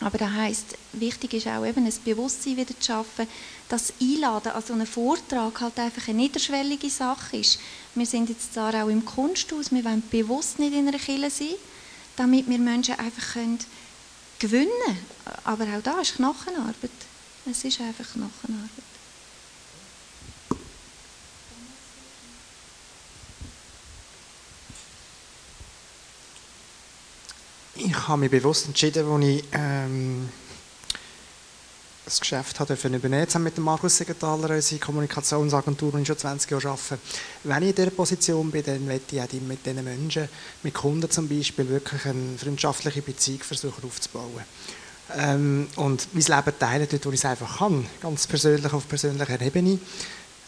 Aber das heisst, wichtig ist auch eben ein Bewusstsein wieder zu schaffen, dass Einladen an so einen Vortrag halt einfach eine niederschwellige Sache ist. Wir sind jetzt zwar auch im Kunsthaus, wir wollen bewusst nicht in einer Kirche sein, damit wir Menschen einfach können gewinnen können. Aber auch da ist Knochenarbeit. Es ist einfach Knochenarbeit. Ich habe mich bewusst entschieden, als ich ähm, das Geschäft habe übernehmen zusammen mit Markus Segenthaler, unsere Kommunikationsagentur, die ich schon 20 Jahre arbeite. Wenn ich in dieser Position bin, dann möchte ich auch mit diesen Menschen, mit Kunden zum Beispiel, wirklich eine freundschaftliche Beziehung versuchen aufzubauen. Ähm, und mein Leben teilen, dort wo ich es einfach kann, ganz persönlich, auf persönlicher Ebene.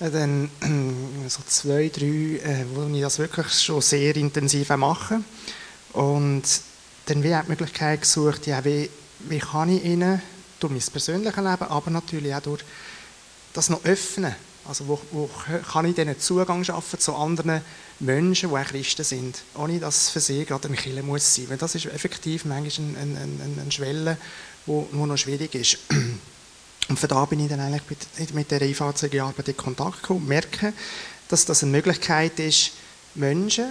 Äh, dann so zwei, drei, äh, wo ich das wirklich schon sehr intensiv mache. Und dann wie auch die Möglichkeit gesucht, ja, wie, wie kann ich ihnen durch mein persönliches Leben, aber natürlich auch durch das noch öffnen. Also wo, wo kann ich diesen Zugang schaffen zu anderen Menschen, die auch Christen sind, ohne dass es für sie gerade ein Killer muss sein. Weil das ist effektiv manchmal eine, eine, eine Schwelle, die noch schwierig ist. <clears throat> Und von da bin ich dann eigentlich mit, mit der IVCG-Arbeit in Kontakt gekommen und merke, dass das eine Möglichkeit ist, Menschen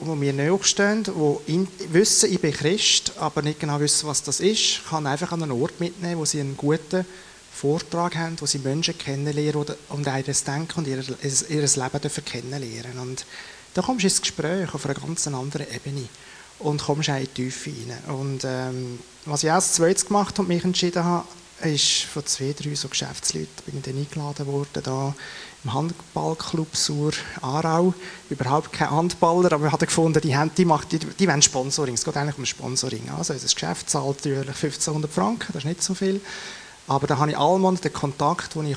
wo mir nachstehen, die wissen, ich bin Christ, aber nicht genau wissen, was das ist, kann einfach an einen Ort mitnehmen, wo sie einen guten Vortrag haben, wo sie Menschen kennenlernen und ihr Denken und ihr, ihr Leben dürfen kennenlernen. Und da kommst du ins Gespräch auf einer ganz anderen Ebene und kommst auch in die Tiefe rein. Und ähm, was ich als zweites gemacht habe und mich entschieden habe, ist von zwei, drei so Geschäftsleuten bin ich dann eingeladen worden, da im Handballclub Sur Aarau. Überhaupt kein Handballer, aber wir haben gefunden, die, haben, die, macht, die, die wollen Sponsoring. Es geht eigentlich um Sponsoring. Also unser Geschäft zahlt natürlich 1500 Franken, das ist nicht so viel. Aber da habe ich allmann den Kontakt, wo ich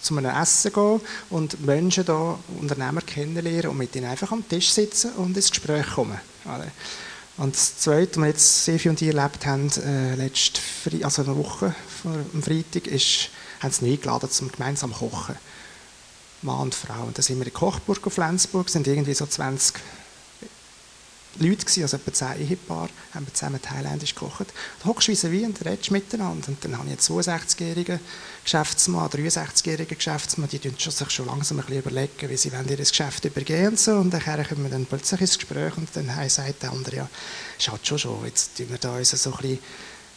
zu einem Essen gehen und Menschen da, Unternehmer kennenlernen und mit ihnen einfach am Tisch sitzen und ins Gespräch kommen. Und das Zweite, was jetzt Sefi und ich erlebt haben, äh, letzte Fre also eine Woche dem Freitag, ist, haben sie eingeladen zum gemeinsam kochen. Mann und Frau. Und da sind wir in Kochburg auf Flensburg, sind irgendwie so 20 Leute gewesen, also etwa 10 Ehepaare, haben wir zusammen thailändisch gekocht. Da hockst du wie und redest miteinander. Und dann habe ich einen 62-jährigen Geschäftsmann, einen 63-jährigen Geschäftsmann, die sich schon, langsam ein bisschen überlegen, wie sie ihr Geschäft übergehen und so. Und dann kommen wir dann plötzlich ins Gespräch und dann sagt der andere, ja, schaut schon schon, jetzt tun wir da uns so ein bisschen,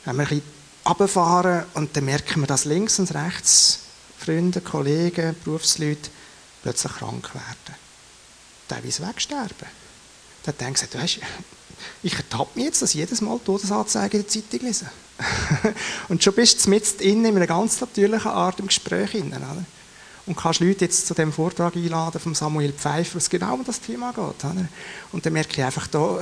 wenn wir ein bisschen runterfahren und dann merken wir, dass links und rechts Freunde, Kollegen, Berufsleute plötzlich krank werden. Teilweise wegsterben. Dann denkt sie, du hast, ich ertappe mich jetzt, dass ich jedes Mal Todesanzeige in der Zeitung lese. <laughs> und schon bist du mit in einer ganz natürlichen Art im Gespräch. Rein, oder? Und kannst Leute jetzt zu dem Vortrag einladen von Samuel Pfeiffer, was genau um das Thema geht. Oder? Und dann merke ich einfach, da,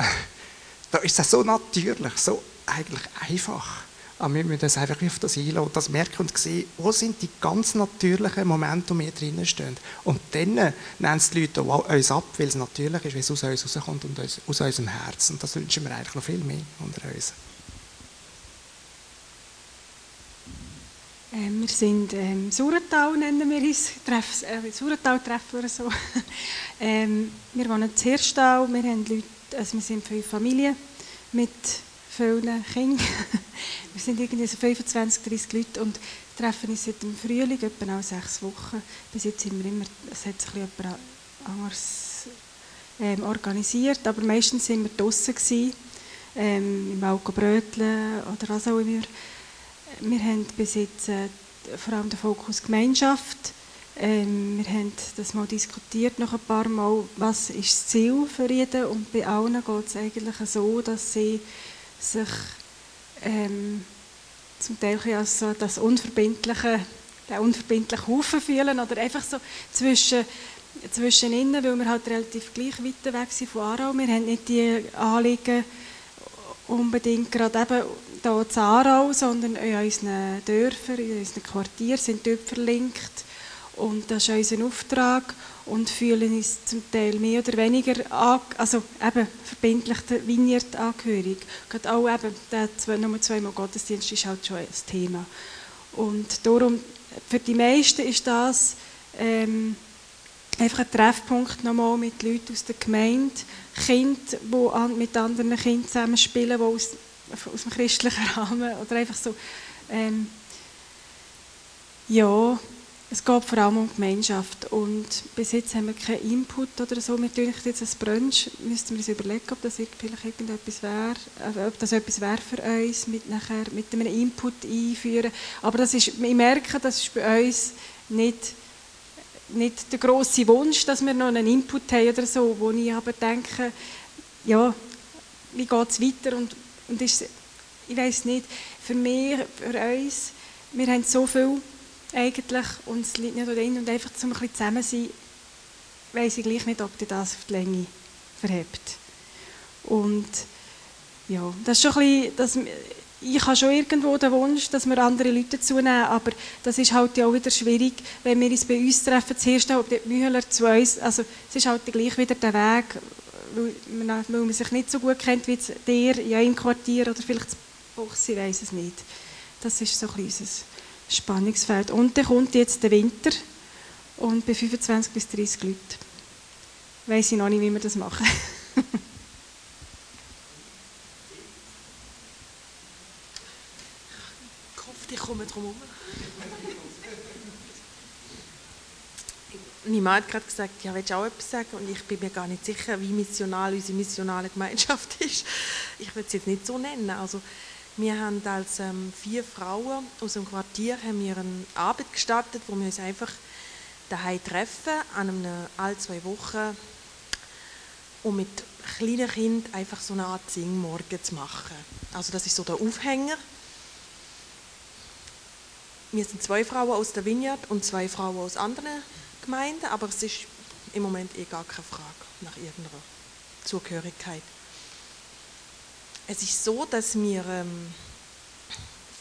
da ist es so natürlich, so eigentlich einfach. Aber wir müssen uns einfach auf das einladen und das merken und sehen, wo sind die ganz natürlichen Momente, die wir drinnen stehen. Und dann nennen es die Leute uns ab, weil es natürlich ist, wie es aus uns rauskommt und aus, unserem Herzen. Und das wünschen wir eigentlich noch viel mehr unter uns. Ähm, wir sind ähm, Surental, nennen wir uns, Treff, äh, Surental-Treffen oder so. <laughs> ähm, wir wohnen in Hirstal, wir, also wir sind fünf Familien mit vielen Kindern. <laughs> Wir sind irgendwie so 25, 30 Leute und treffen uns seit dem Frühling, etwa auch sechs Wochen. Bis jetzt sind wir immer, es hat sich bisschen anders ähm, organisiert, aber meistens sind wir draußen ähm, im Wald bröteln oder was auch immer. Wir haben bis jetzt äh, vor allem den Fokus Gemeinschaft. Ähm, wir haben das mal diskutiert noch ein paar Mal, was ist das Ziel für jeden und bei allen geht es eigentlich so, dass sie sich ähm, zum Teil als so das unverbindliche, den unverbindlichen Haufen fühlen oder einfach so zwischen, zwischen innen, weil wir halt relativ gleich weit weg sind von Aarau. Wir haben nicht die Anliegen unbedingt gerade eben hier zu Aarau, sondern in unseren Dörfern, in unseren Quartieren sind dort verlinkt und das ist unser Auftrag und fühlen uns zum Teil mehr oder weniger also eben verbindlich der Vineyard angehörig. Gerade auch eben der Nummer zweimal Gottesdienst ist halt schon ein Thema. Und darum für die meisten ist das ähm, einfach ein Treffpunkt nochmal mit Leuten aus der Gemeinde, Kinder, die an, mit anderen Kindern zusammenspielen, die aus, aus dem christlichen <laughs> Rahmen oder einfach so ähm, ja, es geht vor allem um Gemeinschaft und bis jetzt haben wir keinen Input oder so. Wir tun jetzt ein Brunch, müssten wir uns überlegen, ob das vielleicht irgendetwas wäre, äh, ob das etwas wäre für uns, mit, nachher, mit einem Input einführen. Aber das ist, ich merke, das ist bei uns nicht, nicht der grosse Wunsch, dass wir noch einen Input haben oder so, wo ich aber denke, ja, wie geht es weiter und, und ist, ich weiß nicht, für mich, für uns, wir haben so viel eigentlich und es liegt nicht drin und einfach zum ein bisschen zusammen sein, weiss ich gleich nicht, ob dir das auf die Länge verhebt. Und ja, das ist schon ein bisschen, das, ich habe schon irgendwo den Wunsch, dass wir andere Leute zunehmen, aber das ist halt auch wieder schwierig, wenn wir uns bei uns treffen, zuerst auch die Mühler zu uns, also es ist halt gleich wieder der Weg, weil man, weil man sich nicht so gut kennt wie der in einem Quartier oder vielleicht das Box, ich weiß es nicht. Das ist so ein bisschen Spannungsfeld. Und dann kommt jetzt der Winter und bei 25 bis 30 Leuten weiß ich noch nicht, wie wir das machen. ich hoffe, ich komme drum herum. Mein Mann hat gerade gesagt, ja, willst du auch etwas sagen? Und ich bin mir gar nicht sicher, wie missional unsere missionale Gemeinschaft <laughs> ist. Ich würde es jetzt nicht so nennen. Also, wir haben als ähm, vier Frauen aus dem Quartier haben wir einen Abend gestartet, wo wir uns einfach daheim treffen, an einem all zwei Wochen, um mit kleinen Kindern einfach so eine Art Singmorgen zu machen. Also das ist so der Aufhänger. Wir sind zwei Frauen aus der Vineyard und zwei Frauen aus anderen Gemeinden, aber es ist im Moment eh gar keine Frage nach irgendeiner Zugehörigkeit. Es ist so, dass wir ähm,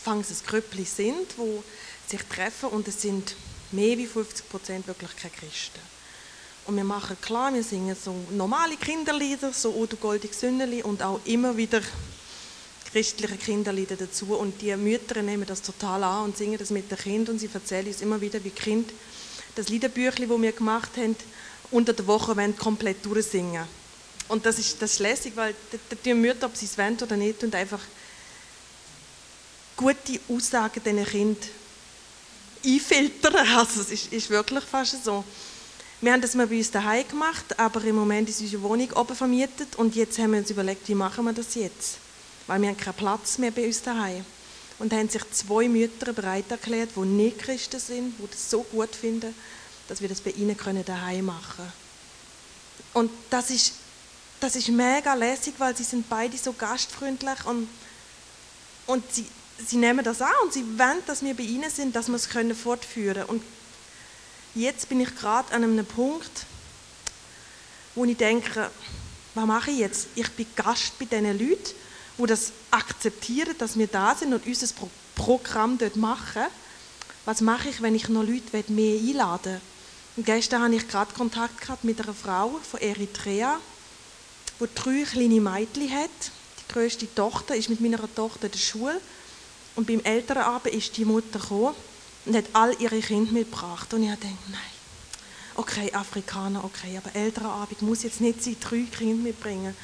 fangs ein Grüppli sind, wo sich treffen und es sind mehr als 50 Prozent wirklich keine Christen. Und wir machen klar, wir singen so normale Kinderlieder, so «O goldig Sünneli» und auch immer wieder christliche Kinderlieder dazu. Und die Mütter nehmen das total an und singen das mit den Kindern und sie erzählen uns immer wieder, wie Kind das Liederbüchlein, das wir gemacht haben, unter der Woche komplett durchsingen und das ist, das lässig, weil die Mütter, ob sie es wollen oder nicht, und einfach gute Aussagen diesen Kindern einfiltern. <laughs> Also es ist, ist, wirklich fast so. Wir haben das mal bei uns daheim gemacht, aber im Moment ist unsere Wohnung oben vermietet und jetzt haben wir uns überlegt, wie machen wir das jetzt? Weil wir haben keinen Platz mehr bei uns daheim. Und da haben sich zwei Mütter bereit erklärt, die nicht Christen sind, die das so gut finden, dass wir das bei ihnen daheim machen können. Und das ist das ist mega lässig, weil sie sind beide so gastfreundlich und, und sie, sie nehmen das an und sie wollen, dass wir bei ihnen sind, dass wir es können fortführen Und jetzt bin ich gerade an einem Punkt, wo ich denke, was mache ich jetzt? Ich bin Gast bei diesen Leuten, die das akzeptieren, dass wir da sind und unser Programm dort machen. Was mache ich, wenn ich noch Leute mehr einladen will? Und gestern hatte ich gerade Kontakt gehabt mit einer Frau von Eritrea, wo drei kleine Mädchen hat. Die größte Tochter ist mit meiner Tochter in der Schule. Und beim Elternabend ist die Mutter gekommen und hat all ihre Kinder mitgebracht. Und ich dachte, nein, okay, Afrikaner, okay, aber Elternabend muss jetzt nicht sein, drei Kinder mitbringen.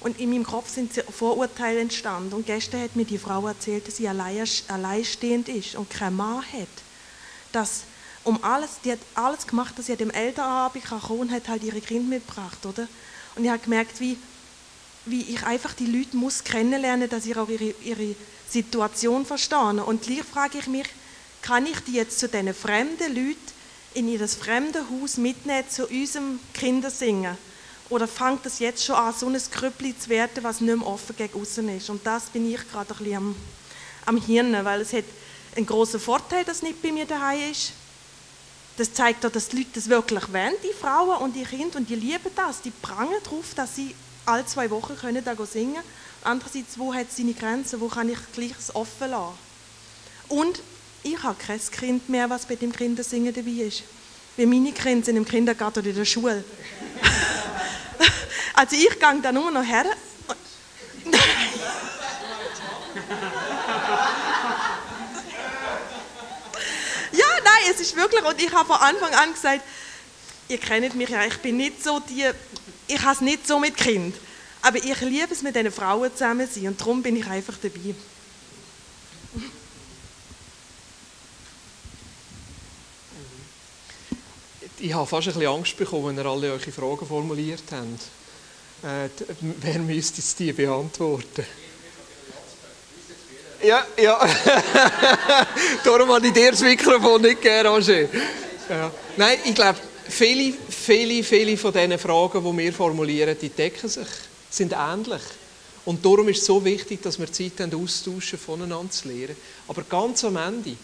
Und in meinem Kopf sind Vorurteile entstanden. Und gestern hat mir die Frau erzählt, dass sie alleinstehend ist und keinen Mann hat. Dass um alles, die hat alles gemacht, dass sie dem Elternabend kann und hat halt ihre Kinder mitgebracht, oder? Und ich habe gemerkt, wie, wie ich einfach die Leute muss kennenlernen, dass ich auch ihre, ihre Situation verstehe. Und gleich frage ich mich, kann ich die jetzt zu diesen fremden Leuten in ihr fremde Haus mitnehmen, zu unserem Kindersingen? Oder fängt das jetzt schon an, so ein Krüppli zu werden, was nicht mehr offen gegen außen ist? Und das bin ich gerade ein bisschen am, am Hirn, weil es hat einen großen Vorteil, dass es nicht bei mir daheim ist. Das zeigt auch, dass die Leute das wirklich wollen, die Frauen und die Kinder, und die lieben das. Die prangen darauf, dass sie alle zwei Wochen können da singen können. Andererseits, wo hat es seine Grenzen, wo kann ich gleich offen lassen? Und ich habe kein Kind mehr, was bei dem Kindersingen dabei ist. Wie meine Kinder sind im Kindergarten oder in der Schule. <laughs> also ich gehe da nur noch her. <laughs> es ist wirklich, und ich habe von Anfang an gesagt, ihr kennt mich ja, ich bin nicht so die, ich habe es nicht so mit Kind. Aber ich liebe es, mit diesen Frauen zusammen zu sein und darum bin ich einfach dabei. Ich habe fast ein bisschen Angst bekommen, wenn ihr alle eure Fragen formuliert habt. Äh, wer müsste jetzt die beantworten? Ja, ja. <laughs> Darum habe ich dir das Mikrofon nicht gegeben, Roger. Ja. Nein, ich glaube, viele, viele, viele von diesen Fragen, die wir formulieren, die decken sich, sind ähnlich. Und darum ist es so wichtig, dass wir Zeit haben, austauschen, voneinander zu lernen. Aber ganz am Ende, die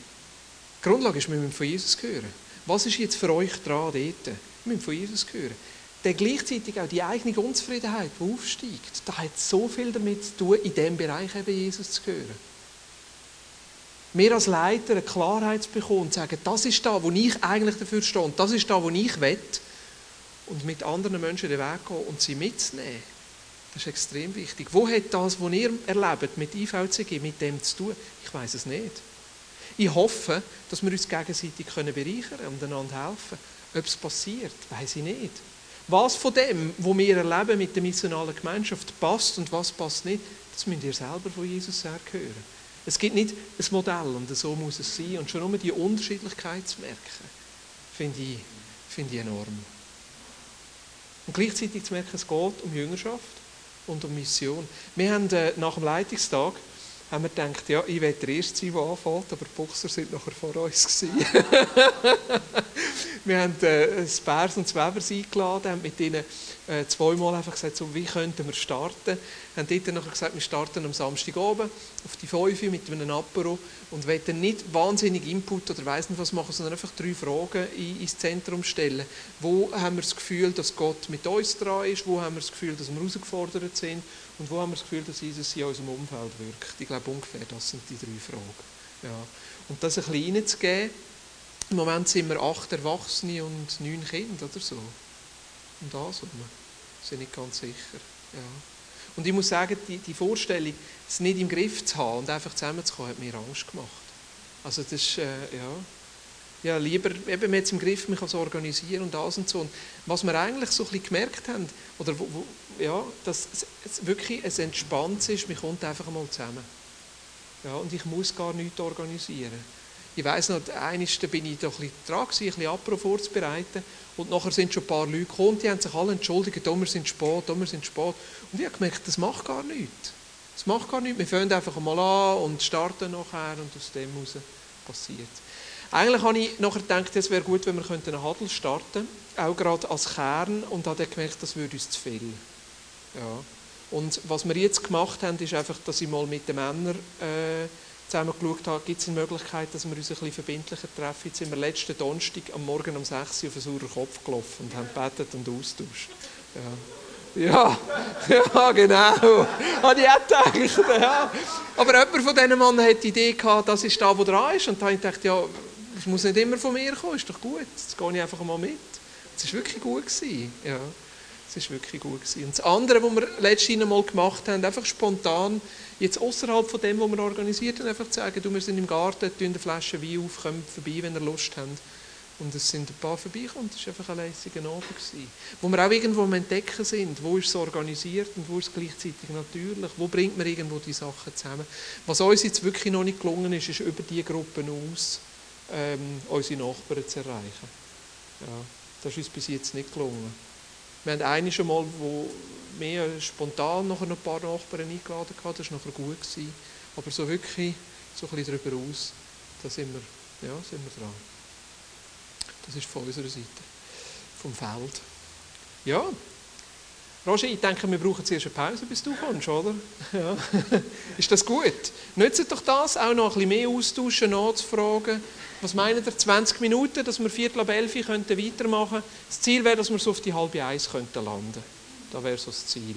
Grundlage ist, wir müssen von Jesus hören. Was ist jetzt für euch dran dort? Wir müssen von Jesus hören. Dann gleichzeitig auch die eigene Unzufriedenheit, die aufsteigt, das hat so viel damit zu tun, in diesem Bereich eben Jesus zu hören wir als Leiter eine Klarheit zu bekommen und zu sagen, das ist da, wo ich eigentlich dafür stehe und das ist da, wo ich will. Und mit anderen Menschen den Weg gehen und sie mitzunehmen. Das ist extrem wichtig. Wo hat das, was ihr erlebt mit IVCG, mit dem zu tun? Ich weiß es nicht. Ich hoffe, dass wir uns gegenseitig bereichern können und einander helfen. Ob es passiert, weiß ich nicht. Was von dem, was wir erleben mit der missionalen Gemeinschaft, passt und was passt nicht, das müsst ihr selber von Jesus her hören. Es gibt nicht ein Modell und so muss es sein. Und schon nur die Unterschiedlichkeit zu merken, finde ich, finde ich enorm. Und gleichzeitig zu merken, es geht um Jüngerschaft und um Mission. Wir haben äh, nach dem Leitungstag haben wir gedacht, ja, ich werde der Erste sein, der anfängt, aber die Boxer sind nachher vor uns <laughs> wir haben äh, Bärs und das Webers eingeladen, haben mit ihnen äh, zweimal einfach gesagt, so, wie könnten wir starten. Haben dort nachher gesagt, wir starten am Samstag oben auf die 5 mit einem Apero und wollen nicht wahnsinnig Input oder weiss nicht was machen, sondern einfach drei Fragen ins Zentrum stellen. Wo haben wir das Gefühl, dass Gott mit uns dran ist? Wo haben wir das Gefühl, dass wir herausgefordert sind? Und wo haben wir das Gefühl, dass Jesus in unserem Umfeld wirkt? Ich glaube, ungefähr das sind die drei Fragen. Ja. Und das ein bisschen reinzugeben, im Moment sind wir acht Erwachsene und neun Kinder oder so. Und das rum. Sind nicht ganz sicher. Ja. Und ich muss sagen, die, die Vorstellung, es nicht im Griff zu haben und einfach zusammenzukommen, hat mir Angst gemacht. Also das ist, äh, ja, ja, lieber eben jetzt im Griff, mich als organisieren und das und so. Und was wir eigentlich so ein bisschen gemerkt haben, oder wo, wo, ja, dass es wirklich ein Entspanntes ist, man kommt einfach mal zusammen. Ja, und ich muss gar nichts organisieren. Ich weiss noch, eines bin ich da ein bisschen dran ein bisschen Apro vorzubereiten. Und nachher sind schon ein paar Leute gekommen, die haben sich alle entschuldigt, oh, wir sind spät, oh, wir sind spät. Und ich habe gemerkt, das macht gar nichts. Das macht gar nichts. Wir fangen einfach mal an und starten nachher und aus dem heraus passiert Eigentlich habe ich nachher gedacht, es wäre gut, wenn wir einen Hadel starten könnten, auch gerade als Kern, und habe dann gemerkt, das würde uns zu viel. Ja. Und was wir jetzt gemacht haben, ist einfach, dass ich mal mit den Männern äh, zusammen geschaut habe, gibt es eine Möglichkeit, dass wir uns ein bisschen verbindlicher treffen. Jetzt sind wir letzten Donnerstag am Morgen um 6 Uhr auf einen sauren Kopf gelaufen und haben gebetet und austauscht. Ja. Ja, <laughs> ja, genau. Habe ich auch gedacht. Ja. Aber jemand von diesen Männern hat die Idee gehabt, das ist da, wo dran ist. Und da habe ich gedacht, ja, es muss nicht immer von mir kommen, ist doch gut. Jetzt gehe ich einfach mal mit. Es war wirklich gut. Gewesen. Ja. Es war wirklich gut. Gewesen. Und das andere, was wir letztes Mal gemacht haben, einfach spontan, jetzt außerhalb von dem, was wir organisiert haben, einfach zu sagen, du, wir sind im Garten, tun eine Flasche Wein auf, kommt vorbei, wenn ihr Lust habt. Und es sind ein paar vorbeigekommen, das war einfach ein lässiger Abend. Gewesen. Wo wir auch irgendwo am Entdecken sind, wo ist es organisiert und wo ist es gleichzeitig natürlich, wo bringt man irgendwo die Sachen zusammen. Was uns jetzt wirklich noch nicht gelungen ist, ist über diese Gruppen aus ähm, unsere Nachbarn zu erreichen. Ja, das ist uns bis jetzt nicht gelungen. Wir haben eine schon mal, wo mehr spontan noch ein paar Nachbarn eingeladen hatten, das war nachher gut. Gewesen. Aber so wirklich so ein bisschen darüber aus, da sind wir, ja, sind wir dran. Das ist von unserer Seite, vom Feld. Ja, Roger, ich denke, wir brauchen zuerst eine Pause, bis du kommst, oder? <laughs> Ja. Ist das gut? Nützt doch das, auch noch ein bisschen mehr austauschen, nachzufragen. Was meinen ihr, 20 Minuten, dass wir Viertel ab elf könnten weitermachen Das Ziel wäre, dass wir so auf die halbe Eins könnten landen. Das wäre so das Ziel.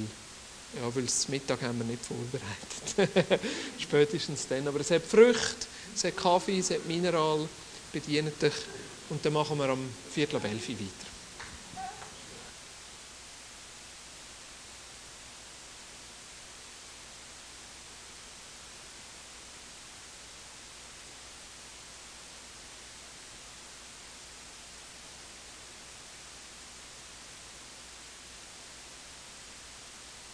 Ja, weil das Mittag haben wir nicht vorbereitet. <laughs> Spätestens dann. Aber es hat Früchte, es hat Kaffee, es hat Mineral. Bedient dich. Und dann machen wir am Viertel ab elf weiter.